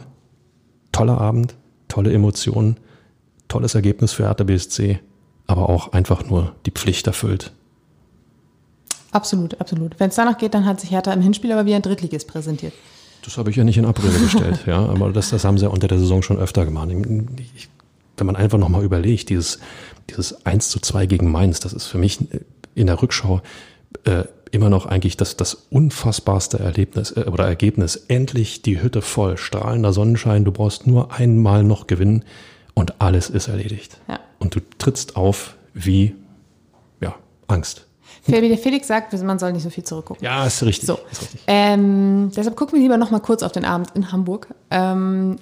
toller Abend, tolle Emotionen, tolles Ergebnis für Hertha BSC, aber auch einfach nur die Pflicht erfüllt. Absolut, absolut. Wenn es danach geht, dann hat sich Hertha im Hinspiel aber wie ein Drittligist präsentiert. Das habe ich ja nicht in Abrede gestellt, ja, aber das, das haben sie ja unter der Saison schon öfter gemacht. Ich, wenn man einfach nochmal überlegt, dieses, dieses 1 zu 2 gegen Mainz, das ist für mich in der Rückschau äh, immer noch eigentlich das, das unfassbarste Erlebnis äh, oder Ergebnis. Endlich die Hütte voll, strahlender Sonnenschein, du brauchst nur einmal noch gewinnen und alles ist erledigt. Ja. Und du trittst auf wie, ja, Angst. Der Felix sagt, man soll nicht so viel zurückgucken. Ja, ist richtig. So. Ist richtig. Ähm, deshalb gucken wir lieber noch mal kurz auf den Abend in Hamburg. Ähm,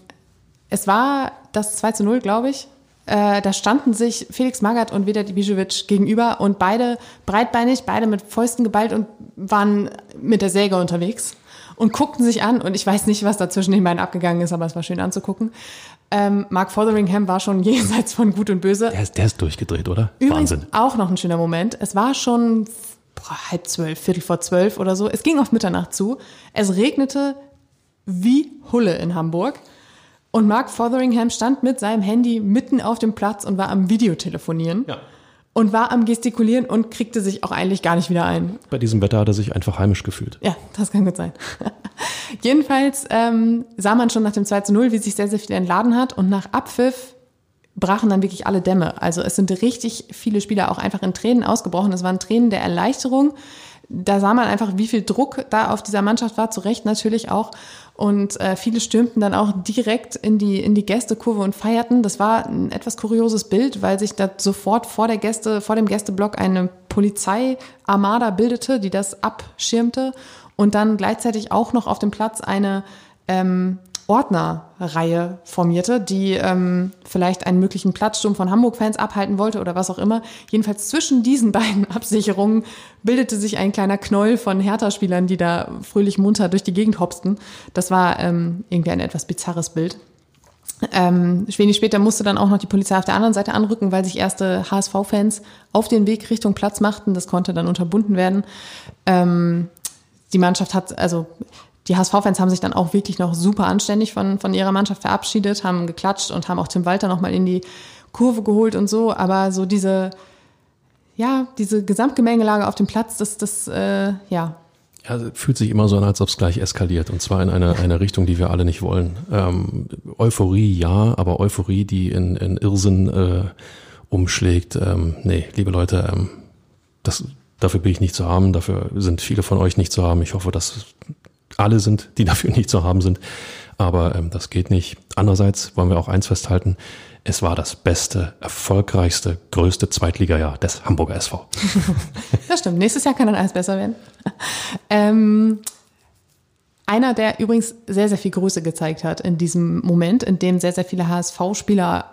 es war das 2 zu 0, glaube ich. Äh, da standen sich Felix Magath und Vedat Ibišević gegenüber und beide breitbeinig, beide mit Fäusten geballt und waren mit der Säge unterwegs und guckten sich an. Und ich weiß nicht, was da zwischen den beiden abgegangen ist, aber es war schön anzugucken. Ähm, Mark Fotheringham war schon jenseits von Gut und Böse. Der ist, der ist durchgedreht, oder? Übrigens Wahnsinn. auch noch ein schöner Moment. Es war schon boah, halb zwölf, Viertel vor zwölf oder so. Es ging auf Mitternacht zu. Es regnete wie Hulle in Hamburg. Und Mark Fotheringham stand mit seinem Handy mitten auf dem Platz und war am Videotelefonieren. Ja. Und war am Gestikulieren und kriegte sich auch eigentlich gar nicht wieder ein. Bei diesem Wetter hat er sich einfach heimisch gefühlt. Ja, das kann gut sein. Jedenfalls ähm, sah man schon nach dem 2 zu 0, wie sich sehr, sehr viel entladen hat. Und nach Abpfiff brachen dann wirklich alle Dämme. Also es sind richtig viele Spieler auch einfach in Tränen ausgebrochen. Es waren Tränen der Erleichterung. Da sah man einfach, wie viel Druck da auf dieser Mannschaft war, zu Recht natürlich auch. Und äh, viele stürmten dann auch direkt in die, in die Gästekurve und feierten. Das war ein etwas kurioses Bild, weil sich da sofort vor der Gäste, vor dem Gästeblock eine Polizeiarmada bildete, die das abschirmte. Und dann gleichzeitig auch noch auf dem Platz eine ähm, Ordnerreihe formierte, die ähm, vielleicht einen möglichen Platzsturm von Hamburg-Fans abhalten wollte oder was auch immer. Jedenfalls zwischen diesen beiden Absicherungen bildete sich ein kleiner Knoll von Hertha-Spielern, die da fröhlich munter durch die Gegend hopsten. Das war ähm, irgendwie ein etwas bizarres Bild. Ähm, wenig später musste dann auch noch die Polizei auf der anderen Seite anrücken, weil sich erste HSV-Fans auf den Weg Richtung Platz machten. Das konnte dann unterbunden werden. Ähm, die Mannschaft hat, also die HSV-Fans haben sich dann auch wirklich noch super anständig von, von ihrer Mannschaft verabschiedet, haben geklatscht und haben auch Tim Walter nochmal in die Kurve geholt und so. Aber so diese, ja, diese Gesamtgemengelage auf dem Platz, das, das, äh, ja. Ja, fühlt sich immer so an, als ob es gleich eskaliert. Und zwar in eine, eine Richtung, die wir alle nicht wollen. Ähm, Euphorie ja, aber Euphorie, die in, in Irrsinn äh, umschlägt. Ähm, nee, liebe Leute, ähm, das, dafür bin ich nicht zu haben. Dafür sind viele von euch nicht zu haben. Ich hoffe, dass alle sind, die dafür nicht zu haben sind. Aber ähm, das geht nicht. Andererseits wollen wir auch eins festhalten. Es war das beste, erfolgreichste, größte Zweitligajahr des Hamburger SV. Das stimmt. Nächstes Jahr kann dann alles besser werden. ähm, einer, der übrigens sehr, sehr viel Größe gezeigt hat in diesem Moment, in dem sehr, sehr viele HSV-Spieler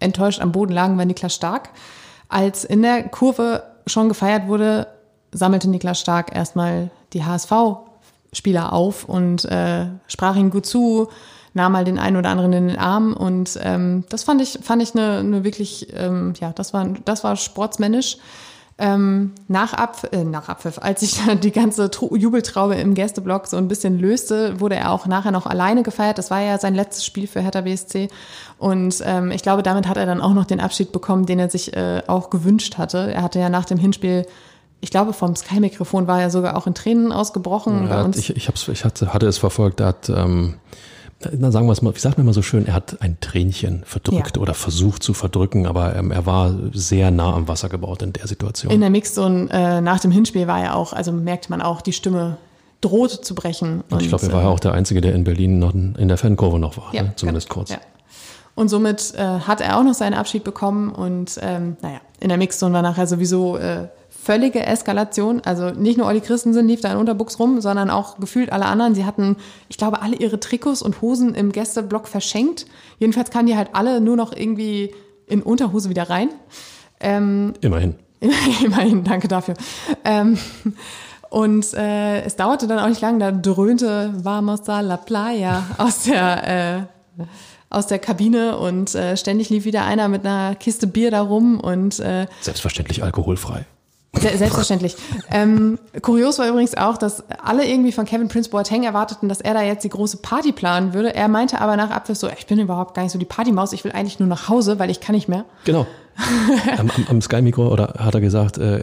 enttäuscht am Boden lagen, war Niklas Stark. Als in der Kurve schon gefeiert wurde, sammelte Niklas Stark erstmal die HSV-Spieler auf und äh, sprach ihnen gut zu, nahm mal den einen oder anderen in den Arm und ähm, das fand ich fand ich eine, eine wirklich ähm, ja das war das war sportsmännisch Ähm, nach, Abpf äh, nach Abpfiff, als sich die ganze Tru Jubeltraube im Gästeblock so ein bisschen löste, wurde er auch nachher noch alleine gefeiert. Das war ja sein letztes Spiel für Hertha BSC. Und ähm, ich glaube, damit hat er dann auch noch den Abschied bekommen, den er sich äh, auch gewünscht hatte. Er hatte ja nach dem Hinspiel ich glaube, vom Sky-Mikrofon war er sogar auch in Tränen ausgebrochen. Ja, ich, ich, hab's, ich hatte, hatte es verfolgt, er hat, ähm, na sagen wir es mal, wie sagt man immer so schön, er hat ein Tränchen verdrückt ja. oder versucht zu verdrücken, aber ähm, er war sehr nah am Wasser gebaut in der Situation. In der Mixzone äh, nach dem Hinspiel war er auch, also merkt man auch, die Stimme droht zu brechen. Und, und ich glaube, er war ja äh, auch der Einzige, der in Berlin noch in der Fankurve noch war, ja, ne? zumindest genau. kurz. Ja. Und somit äh, hat er auch noch seinen Abschied bekommen und ähm, naja, in der Mixzone war nachher sowieso äh, völlige Eskalation. Also nicht nur Olli Christensen lief da in Unterbuchs rum, sondern auch gefühlt alle anderen. Sie hatten, ich glaube, alle ihre Trikots und Hosen im Gästeblock verschenkt. Jedenfalls kamen die halt alle nur noch irgendwie in Unterhose wieder rein. Ähm, Immerhin. Immerhin, danke dafür. Ähm, und äh, es dauerte dann auch nicht lang, da dröhnte Vamos a la Playa aus der, äh, aus der Kabine und äh, ständig lief wieder einer mit einer Kiste Bier da rum und äh, Selbstverständlich alkoholfrei. Selbstverständlich. ähm, kurios war übrigens auch, dass alle irgendwie von Kevin Prince Boateng erwarteten, dass er da jetzt die große Party planen würde. Er meinte aber nach Abpfiff so, ich bin überhaupt gar nicht so die Partymaus, ich will eigentlich nur nach Hause, weil ich kann nicht mehr. Genau. am, am, am Sky-Mikro oder hat er gesagt, äh,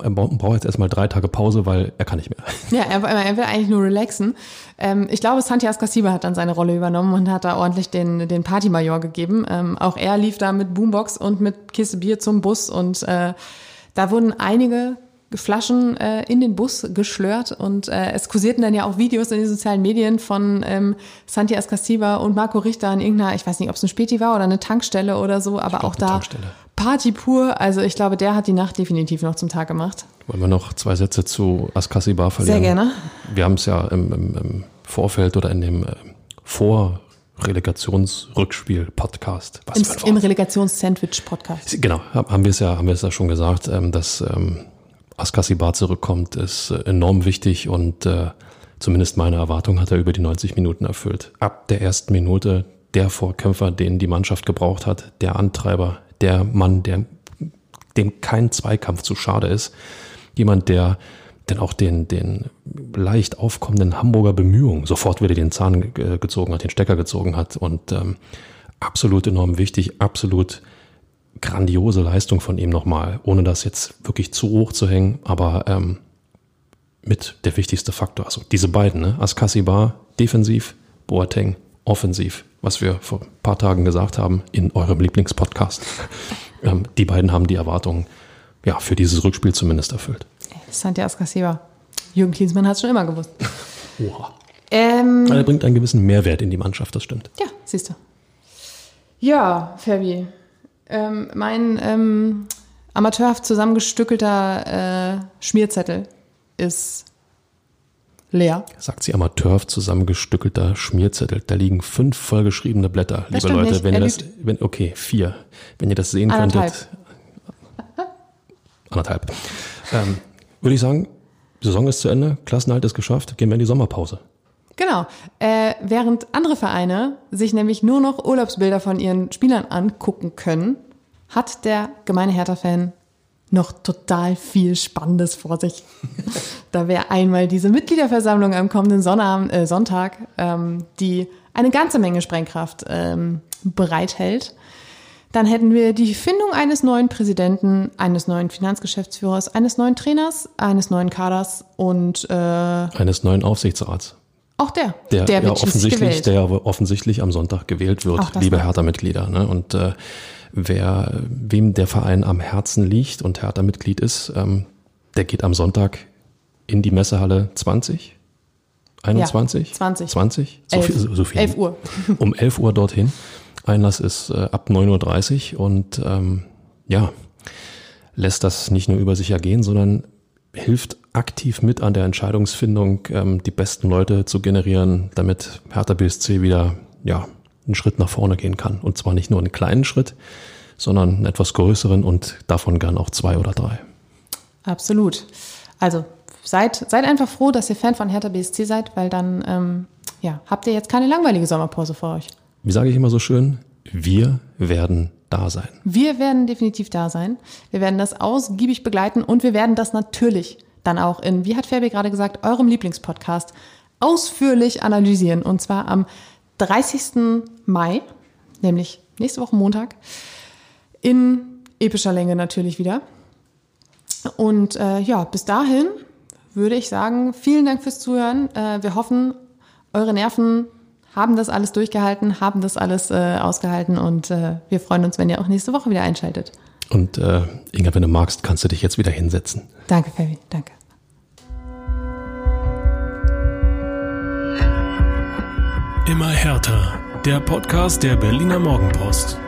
er braucht jetzt erstmal drei Tage Pause, weil er kann nicht mehr. Ja, er, er will eigentlich nur relaxen. Ähm, ich glaube, Santiago Casiba hat dann seine Rolle übernommen und hat da ordentlich den, den Partymajor gegeben. Ähm, auch er lief da mit Boombox und mit Kiste Bier zum Bus und äh, da wurden einige Flaschen äh, in den Bus geschlört und äh, es kursierten dann ja auch Videos in den sozialen Medien von ähm, Santi Escasiba und Marco Richter an irgendeiner, ich weiß nicht, ob es ein Späti war oder eine Tankstelle oder so, aber auch da. Party pur. Also ich glaube, der hat die Nacht definitiv noch zum Tag gemacht. Wollen wir noch zwei Sätze zu Ascasiba verlieren? Sehr gerne. Wir haben es ja im, im, im, Vorfeld oder in dem äh, Vor Relegationsrückspiel-Podcast. Im Relegations-Sandwich-Podcast. Genau, haben wir es ja, haben wir es ja schon gesagt, ähm, dass ähm, Askasibar zurückkommt, ist äh, enorm wichtig und äh, zumindest meine Erwartung hat er über die 90 Minuten erfüllt. Ab der ersten Minute der Vorkämpfer, den die Mannschaft gebraucht hat, der Antreiber, der Mann, der dem kein Zweikampf zu schade ist, jemand, der denn auch den, den leicht aufkommenden Hamburger Bemühungen sofort wieder den Zahn gezogen hat, den Stecker gezogen hat und ähm, absolut enorm wichtig, absolut grandiose Leistung von ihm nochmal, ohne das jetzt wirklich zu hoch zu hängen, aber ähm, mit der wichtigste Faktor. Also diese beiden, ne? Askasibar defensiv, Boateng offensiv, was wir vor ein paar Tagen gesagt haben in eurem Lieblingspodcast. ähm, die beiden haben die Erwartungen ja, für dieses Rückspiel zumindest erfüllt. Santiago Casiba. Jürgen Klinsmann hat es schon immer gewusst. Oha. Ähm, er bringt einen gewissen Mehrwert in die Mannschaft, das stimmt. Ja, siehst du. Ja, Fabi. Ähm, mein ähm, amateurhaft zusammengestückelter äh, Schmierzettel ist leer. Sagt sie amateurhaft zusammengestückelter Schmierzettel. Da liegen fünf vollgeschriebene Blätter, das liebe Leute. Nicht. Wenn ihr das, wenn, okay, vier. Wenn ihr das sehen Anderthalb. könntet. Anderthalb. Ähm, würde ich sagen, Saison ist zu Ende, Klassenhalt ist geschafft, gehen wir in die Sommerpause. Genau. Äh, während andere Vereine sich nämlich nur noch Urlaubsbilder von ihren Spielern angucken können, hat der gemeine Hertha-Fan noch total viel Spannendes vor sich. da wäre einmal diese Mitgliederversammlung am kommenden Sonnabend, äh, Sonntag, ähm, die eine ganze Menge Sprengkraft ähm, bereithält. Dann hätten wir die Findung eines neuen Präsidenten, eines neuen Finanzgeschäftsführers, eines neuen Trainers, eines neuen Kaders und äh, eines neuen Aufsichtsrats. Auch der. Der, der ja offensichtlich, der offensichtlich am Sonntag gewählt wird, liebe Hertha-Mitglieder. Ne? Und äh, wer wem der Verein am Herzen liegt und Hertha-Mitglied ist, ähm, der geht am Sonntag in die Messehalle 20, 21? Ja, 20. 20? So 11, viel, so viel. 11 Uhr. Um 11 Uhr dorthin. Einlass ist äh, ab 9.30 Uhr und ähm, ja, lässt das nicht nur über sich ergehen, sondern hilft aktiv mit an der Entscheidungsfindung, ähm, die besten Leute zu generieren, damit Hertha BSC wieder ja, einen Schritt nach vorne gehen kann. Und zwar nicht nur einen kleinen Schritt, sondern einen etwas größeren und davon gern auch zwei oder drei. Absolut. Also seid, seid einfach froh, dass ihr Fan von Hertha BSC seid, weil dann ähm, ja, habt ihr jetzt keine langweilige Sommerpause vor euch wie sage ich immer so schön, wir werden da sein. Wir werden definitiv da sein. Wir werden das ausgiebig begleiten und wir werden das natürlich dann auch in, wie hat Fabi gerade gesagt, eurem Lieblingspodcast ausführlich analysieren. Und zwar am 30. Mai, nämlich nächste Woche Montag, in epischer Länge natürlich wieder. Und äh, ja, bis dahin würde ich sagen, vielen Dank fürs Zuhören. Äh, wir hoffen, eure Nerven haben das alles durchgehalten, haben das alles äh, ausgehalten und äh, wir freuen uns, wenn ihr auch nächste Woche wieder einschaltet. Und äh, Inga, wenn du magst, kannst du dich jetzt wieder hinsetzen. Danke, Fabi, danke. Immer härter. Der Podcast der Berliner Morgenpost.